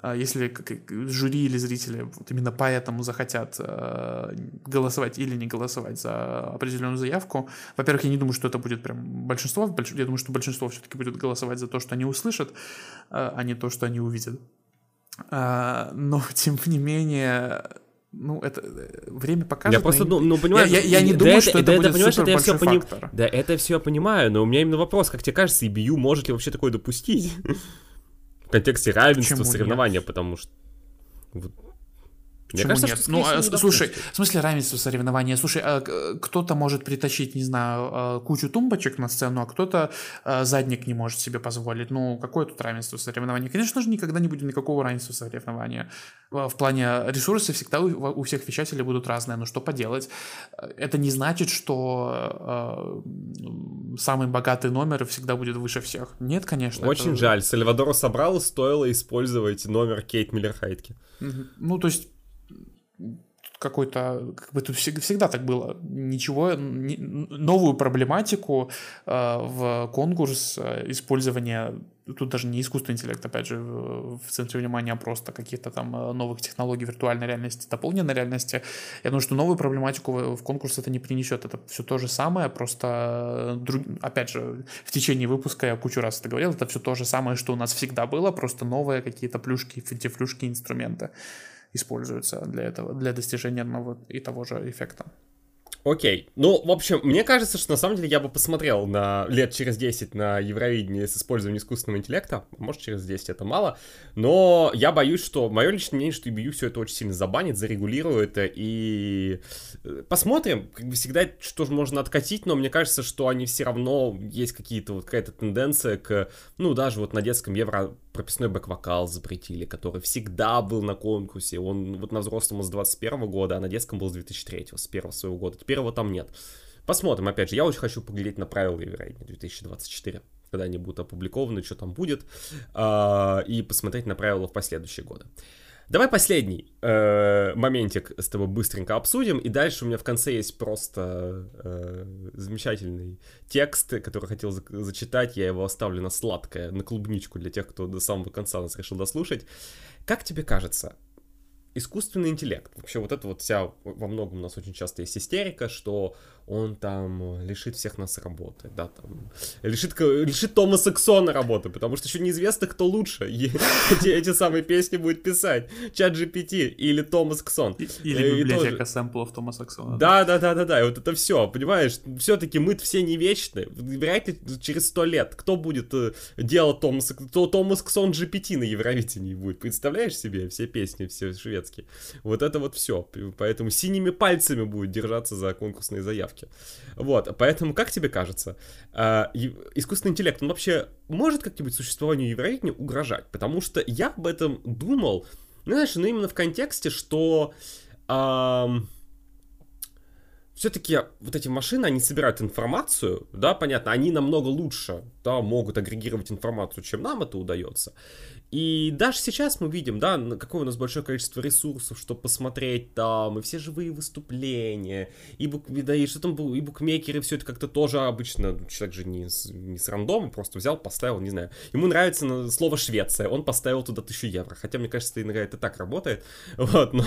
если жюри или зрители вот именно поэтому захотят э, голосовать или не голосовать за определенную заявку, во-первых, я не думаю, что это будет прям большинство, я думаю, что большинство все-таки будет голосовать за то, что они услышат, э, а не то, что они увидят. А, но, [LAUGHS] тем не менее, ну, это э, время покажет. Я просто, ну, ну понимаешь, я, я, я не думаю, это, что это, это будет понимаешь, это я все поним... Да, это все я понимаю, но у меня именно вопрос, как тебе кажется, EBU может ли вообще такое допустить? [LAUGHS] В контексте равенства Почему соревнования, нет? потому что... Мне кажется, нет? Что, ну, а, слушай, в смысле равенство соревнования? Слушай, а, кто-то может притащить, не знаю, а, кучу тумбочек на сцену, а кто-то а, задник не может себе позволить. Ну, какое тут равенство соревнования? Конечно же, никогда не будет никакого равенства соревнования. В плане ресурсов всегда у, у всех вещателей будут разные, но что поделать? Это не значит, что э, самый богатый номер всегда будет выше всех. Нет, конечно. Очень это... жаль. Сальвадору Собрал стоило использовать номер Кейт Миллер-Хайтки. Ну, то есть какой-то, как бы тут всегда, так было, ничего, новую проблематику э, в конкурс э, использования, тут даже не искусственный интеллект, опять же, в, центре внимания, а просто какие-то там э, новых технологий виртуальной реальности, дополненной реальности. Я думаю, что новую проблематику в конкурс это не принесет, это все то же самое, просто, друг, опять же, в течение выпуска я кучу раз это говорил, это все то же самое, что у нас всегда было, просто новые какие-то плюшки, финтифлюшки, инструменты используются для этого, для достижения одного и того же эффекта. Окей. Ну, в общем, мне кажется, что на самом деле я бы посмотрел на лет через 10 на Евровидение с использованием искусственного интеллекта. Может, через 10 это мало. Но я боюсь, что мое личное мнение, что EBU все это очень сильно забанит, зарегулирует. И э, посмотрим. Как бы всегда что же можно откатить, но мне кажется, что они все равно есть какие-то вот какая-то тенденция к, ну, даже вот на детском Евро прописной бэк-вокал запретили, который всегда был на конкурсе. Он вот на взрослом с 21 года, а на детском был с 2003, с первого своего года. Теперь его там нет. Посмотрим, опять же, я очень хочу поглядеть на правила Евровидения 2024, когда они будут опубликованы, что там будет, а, и посмотреть на правила в последующие годы. Давай последний э, моментик с тобой быстренько обсудим, и дальше у меня в конце есть просто э, замечательный текст, который хотел за- зачитать, я его оставлю на сладкое, на клубничку для тех, кто до самого конца нас решил дослушать. Как тебе кажется, искусственный интеллект, вообще вот это вот вся, во многом у нас очень часто есть истерика, что он там лишит всех нас работы, да, там, лишит, лишит Тома Сексона работы, потому что еще неизвестно, кто лучше [LAUGHS] эти, эти самые песни будет писать, чат GPT или Томас Ксон. Или библиотека сэмплов Тома Сексона. Да, да, да, да, да, и вот это все, понимаешь, все-таки мы все не вечны, ли через сто лет кто будет э, делать Томас, то Томас Ксон GPT на Евровидении будет, представляешь себе все песни, все шведские, вот это вот все, поэтому синими пальцами будет держаться за конкурсные заявки. Вот, поэтому, как тебе кажется, э, искусственный интеллект, он вообще может как-нибудь существованию Евровидения угрожать? Потому что я об этом думал, ну, знаешь, ну именно в контексте, что... Все-таки вот эти машины, они собирают информацию, да, понятно, они намного лучше, да, могут агрегировать информацию, чем нам это удается. И даже сейчас мы видим, да, какое у нас большое количество ресурсов, чтобы посмотреть там, и все живые выступления, и, бук, да, и что там было, и букмекеры, все это как-то тоже обычно, ну, человек же не с, не с рандома, просто взял, поставил, не знаю. Ему нравится слово Швеция, он поставил туда 1000 евро, хотя, мне кажется, иногда это так работает, [LAUGHS] вот, но...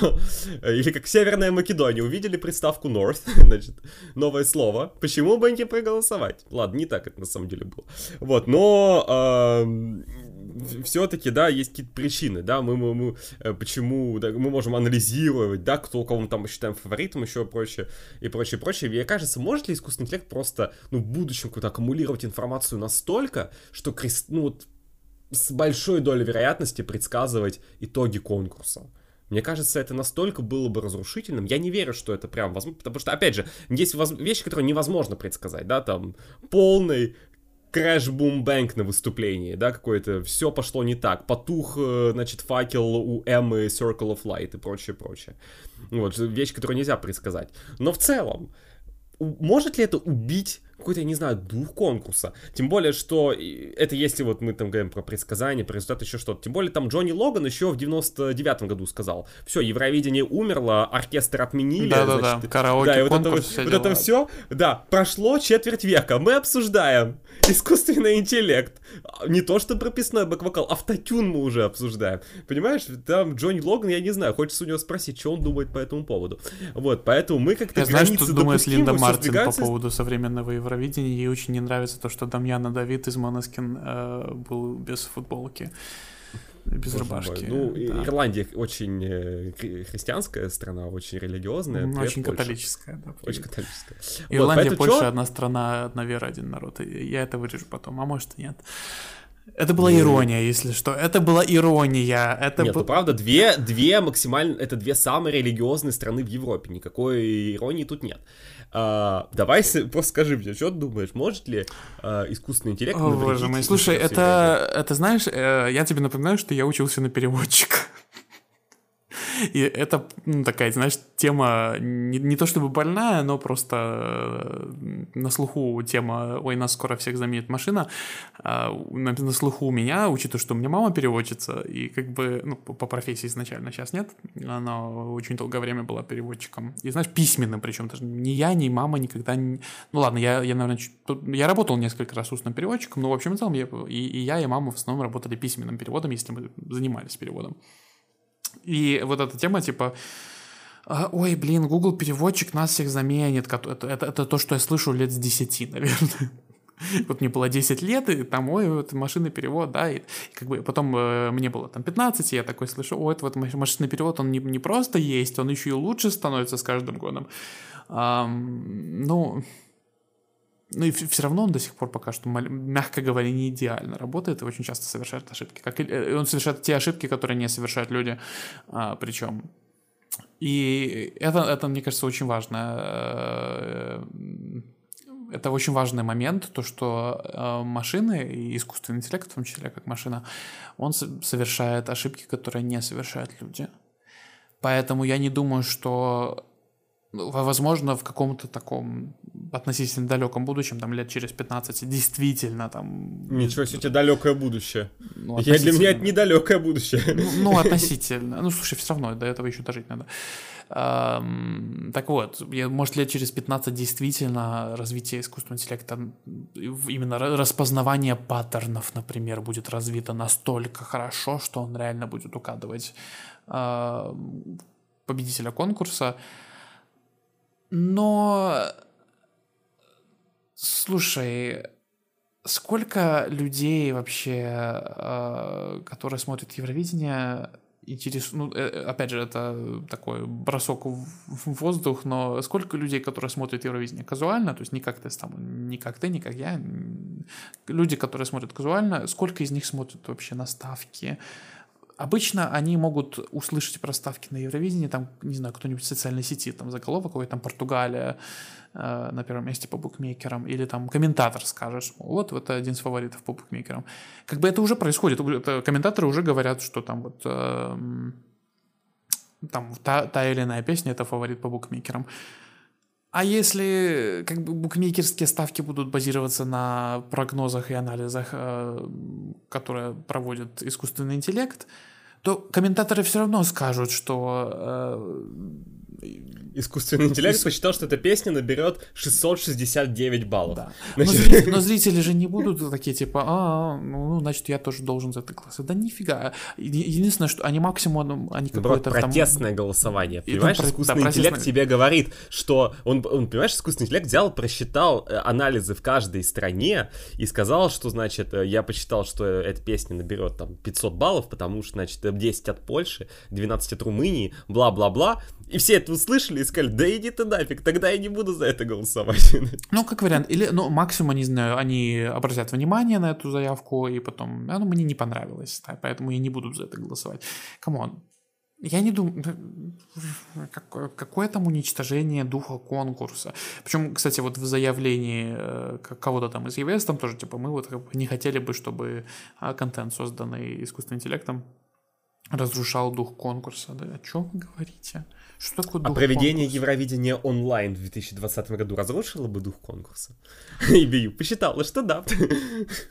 Или как Северная Македония, увидели приставку North, [LAUGHS] значит, новое слово, почему бы не проголосовать? Ладно, не так это на самом деле было. Вот, но... Э, все-таки, да, есть какие-то причины, да, мы, мы, мы э, почему, да, мы можем анализировать, да, кто, кого мы там считаем фаворитом, еще прочее, и прочее, прочее. Мне кажется, может ли искусственный интеллект просто, ну, в будущем какую-то аккумулировать информацию настолько, что, ну, вот, с большой долей вероятности предсказывать итоги конкурса. Мне кажется, это настолько было бы разрушительным. Я не верю, что это прям возможно, потому что, опять же, есть вещи, которые невозможно предсказать, да, там полный crash boom bang на выступлении, да, какое-то, все пошло не так, потух, э, значит, факел у Эммы Circle of Light и прочее, прочее. Вот, вещь, которую нельзя предсказать. Но в целом, может ли это убить какой-то, я не знаю, дух конкурса. Тем более, что это если вот мы там говорим про предсказания, про результат, еще что-то. Тем более, там Джонни Логан еще в 99-м году сказал, все, Евровидение умерло, оркестр отменили. Да-да-да, караоке, да, и вот это, вот, вот это все, да, прошло четверть века, мы обсуждаем искусственный интеллект. Не то, что прописной бэк-вокал, автотюн мы уже обсуждаем. Понимаешь, там Джонни Логан, я не знаю, хочется у него спросить, что он думает по этому поводу. Вот, поэтому мы как-то Я знаю, что думает Линда Мартин по поводу современного Евровидении. Ей очень не нравится то, что Дамьяна Давид из Моноскин э, был без футболки. Без Боже рубашки. Ну, да. Ирландия очень э, христианская страна, очень религиозная. Очень католическая, да. Очень католическая. Ирландия, вот, Польша чё? одна страна, одна вера, один народ. Я это вырежу потом, а может и нет. Это была ирония, если что. Это была ирония. Это Нет, б... ну правда, две, две максимально... Это две самые религиозные страны в Европе. Никакой иронии тут нет. А, давай просто скажи мне, что ты думаешь, может ли а, искусственный интеллект О, боже мой, слушай, это, это знаешь, э, я тебе напоминаю, что я учился на переводчика. И это ну, такая, знаешь, тема не, не то чтобы больная, но просто э, на слуху тема «Ой, нас скоро всех заменит машина». А, на, на слуху у меня, учитывая, что у меня мама переводчица, и как бы, ну, по, по профессии изначально сейчас нет, она очень долгое время была переводчиком. И, знаешь, письменным причем даже. Ни я, ни мама никогда не... Ну ладно, я, я наверное, чуть... я работал несколько раз устным переводчиком, но в общем и целом я, и, и я, и мама в основном работали письменным переводом, если мы занимались переводом. И вот эта тема, типа, «А, ой, блин, Google переводчик нас всех заменит. Это, это, это то, что я слышу лет с 10, [LAUGHS] наверное. Вот мне было 10 лет, и там, ой, вот машинный перевод, да, и, как бы потом э, мне было там 15, и я такой слышу, ой, это вот машинный перевод, он не, не просто есть, он еще и лучше становится с каждым годом. Um, ну, ну и все равно он до сих пор пока что, мягко говоря, не идеально работает и очень часто совершает ошибки. Как и, э, он совершает те ошибки, которые не совершают люди, а, причем. И это, это, мне кажется, очень важно. Э, это очень важный момент, то, что э, машины и искусственный интеллект, в том числе как машина, он совершает ошибки, которые не совершают люди. Поэтому я не думаю, что возможно, в каком-то таком относительно далеком будущем, там лет через 15, действительно там... Ничего себе, далекое будущее. Ну, Я для меня это недалекое будущее. Ну, ну, относительно. Ну, слушай, все равно до этого еще дожить надо. Так вот, может лет через 15 действительно развитие искусственного интеллекта, именно распознавание паттернов, например, будет развито настолько хорошо, что он реально будет угадывать победителя конкурса. Но, слушай, сколько людей вообще, э, которые смотрят Евровидение, интересуют, ну, э, опять же, это такой бросок в воздух, но сколько людей, которые смотрят Евровидение казуально, то есть не как ты, там, не как ты, не как я, люди, которые смотрят казуально, сколько из них смотрят вообще на ставки, Обычно они могут услышать проставки на Евровидении, там, не знаю, кто-нибудь в социальной сети, там, заголовок какой там Португалия э, на первом месте по букмекерам, или там комментатор скажет, вот, это один из фаворитов по букмекерам. Как бы это уже происходит, это, комментаторы уже говорят, что там вот... Э, там та, та или иная песня это фаворит по букмекерам. А если как бы букмекерские ставки будут базироваться на прогнозах и анализах, э, которые проводит искусственный интеллект, то комментаторы все равно скажут, что э, искусственный интеллект Ис... посчитал, что эта песня наберет 669 баллов. Да. [LAUGHS] Значит... Но, зрители, [LAUGHS] но зрители же не будут такие, типа, а, ну, значит, я тоже должен за это голосовать. Да нифига. Единственное, что они максимум, они какое-то протестное там... голосование, понимаешь? Там, искусственный да, интеллект тебе говорит, что он, он, понимаешь, искусственный интеллект взял, просчитал э, анализы в каждой стране и сказал, что, значит, э, я посчитал, что эта песня наберет там 500 баллов, потому что, значит, 10 от Польши, 12 от Румынии, бла-бла-бла, и все это услышали и сказали, да иди ты нафиг, тогда я не буду за это голосовать. [LAUGHS] Ну, как вариант. Или, ну, максимум, не знаю, они обратят внимание на эту заявку, и потом, а, ну, мне не понравилось, да, поэтому я не буду за это голосовать. Come on. Я не думаю, какое, какое там уничтожение духа конкурса. Причем, кстати, вот в заявлении э, кого-то там из ЕВС, там тоже, типа, мы вот не хотели бы, чтобы а, контент, созданный искусственным интеллектом, разрушал дух конкурса. Да о чем вы говорите? Что такое а дух А проведение конкурса? Евровидения онлайн в 2020 году разрушило бы дух конкурса? [LAUGHS] И Бию посчитала, что да.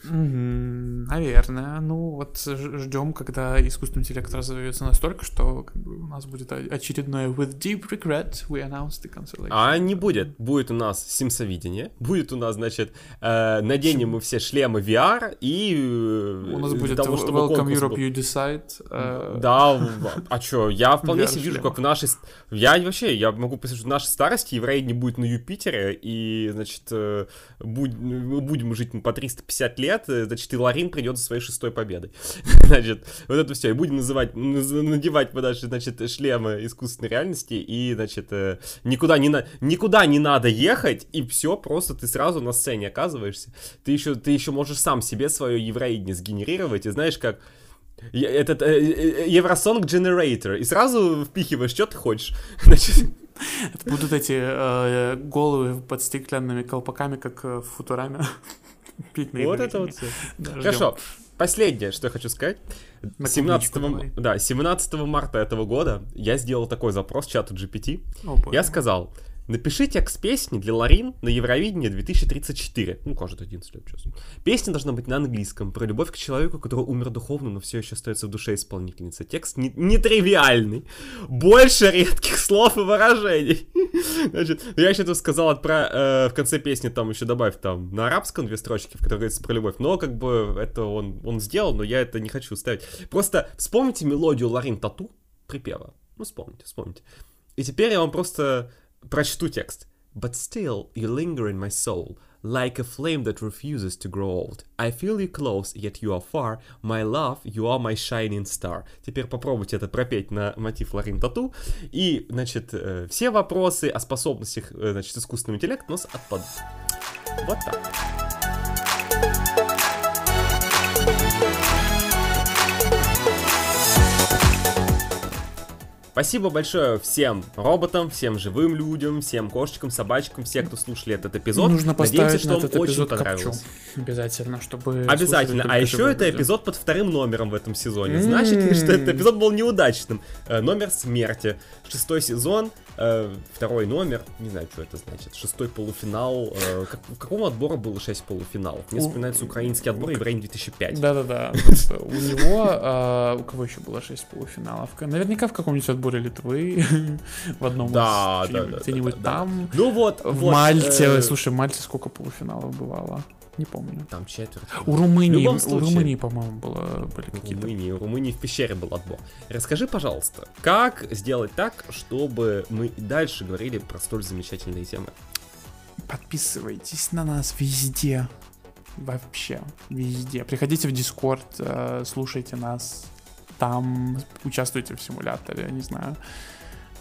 Наверное. Ну, вот ждем, когда искусственный интеллект разовьется настолько, что у нас будет очередное With deep regret we announce the cancellation. А не будет. Будет у нас симсовидение, будет у нас, значит, э, наденем мы все шлемы VR, и... Э, у нас будет Welcome Europe You Decide. Э, да, а что, я [LAUGHS] вполне себе вижу, как в нашей я вообще, я могу представить, что в нашей старости еврей не будет на Юпитере, и, значит, э, будь, мы будем жить по 350 лет, э, значит, и Ларин придет за своей шестой победой. [LAUGHS] значит, вот это все. И будем называть, надевать подальше, значит, шлемы искусственной реальности, и, значит, э, никуда не, на, никуда не надо ехать, и все, просто ты сразу на сцене оказываешься. Ты еще, ты еще можешь сам себе свое евроидение сгенерировать, и знаешь, как этот э, э, Евросонг Generator, и сразу впихиваешь, что ты хочешь. [LAUGHS] Значит... Это будут эти э, головы под стеклянными колпаками, как в Футураме. [LAUGHS] Вот это вот все. Хорошо. Последнее, что я хочу сказать. 17, да, 17 марта этого года я сделал такой запрос чату GPT. я сказал, Напиши текст песни для Ларин на Евровидение 2034. Ну, кажется, 11 лет сейчас. Песня должна быть на английском, про любовь к человеку, который умер духовно, но все еще остается в душе исполнительницы. Текст не, нетривиальный. Больше редких слов и выражений. Значит, я еще тут сказал про, э, в конце песни, там еще добавь там на арабском две строчки, в которых говорится про любовь. Но как бы это он, он сделал, но я это не хочу ставить. Просто вспомните мелодию Ларин Тату припева. Ну, вспомните, вспомните. И теперь я вам просто Прочту текст. But still, you linger in my soul, like a flame that refuses to grow old. I feel you close, yet you are far. My love, you are my shining star. Теперь попробуйте это пропеть на мотив Ларин Тату. И, значит, э, все вопросы о способностях, э, значит, искусственного интеллекта у нас отпадут. Вот так. Спасибо большое всем роботам, всем живым людям, всем кошечкам, собачкам, всем, кто слушали этот эпизод. Нужно Надеемся, что он очень понравился. Обязательно, чтобы... Обязательно. А еще это эпизод под вторым номером в этом сезоне. Значит ли, что этот эпизод был неудачным? Э, номер смерти. Шестой сезон. Э, второй номер, не знаю, что это значит, шестой полуфинал. Э, как, в каком отбора было шесть полуфиналов? Мне вспоминается украинский отбор Евровидение 2005. Да-да-да. Вот У него, а, у кого еще было 6 полуфиналов? Наверняка в каком-нибудь отборе Литвы, [LAUGHS] в одном Да, где-нибудь- там. Ну вот, В Мальте, э, слушай, в Мальте сколько полуфиналов бывало? Не помню. Там четверть. У Румынии, любом у случае- Румынии, по-моему, было, были В какие-то. Румынии, у Румынии в пещере был отбор. Расскажи, пожалуйста, как сделать так, чтобы мы и дальше говорили про столь замечательные темы? Подписывайтесь на нас везде. Вообще, везде. Приходите в Дискорд, э, слушайте нас там, участвуйте в симуляторе, не знаю.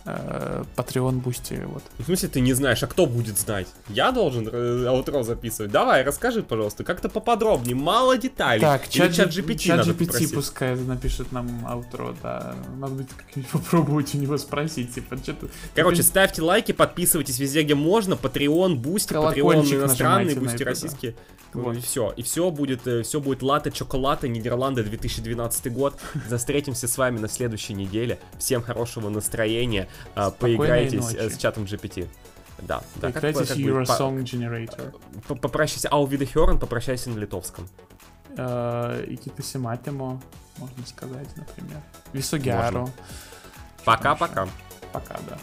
Э, Patreon, Бусти, вот. В смысле ты не знаешь, а кто будет знать? Я должен э, outro записывать. Давай, расскажи, пожалуйста, как-то поподробнее, мало деталей. Так, Chat, ChatGPT, Chat надо GPT попросить. пускай напишет нам outro, да. Надо будет как-нибудь [LAUGHS] попробовать у него спросить, типа, что-то... Короче, ставьте лайки, подписывайтесь везде, где можно. Patreon, Бусти, Patreon иностранный, Бусти российский. Вот. И все. И все будет, э, все будет латте чоколата Нидерланды 2012 год. Встретимся с вами на следующей неделе. Всем хорошего настроения. А, Спокойной Поиграйтесь э, ночи. с чатом GPT. Да, да. как Играйте бы- с как бы по- Eurosong Generator. по- Попрощайся. Ау Видехерн, попрощайся на литовском. Э, И Китаси Матимо, можно сказать, например. Висогяру. Пока-пока. Пока, да.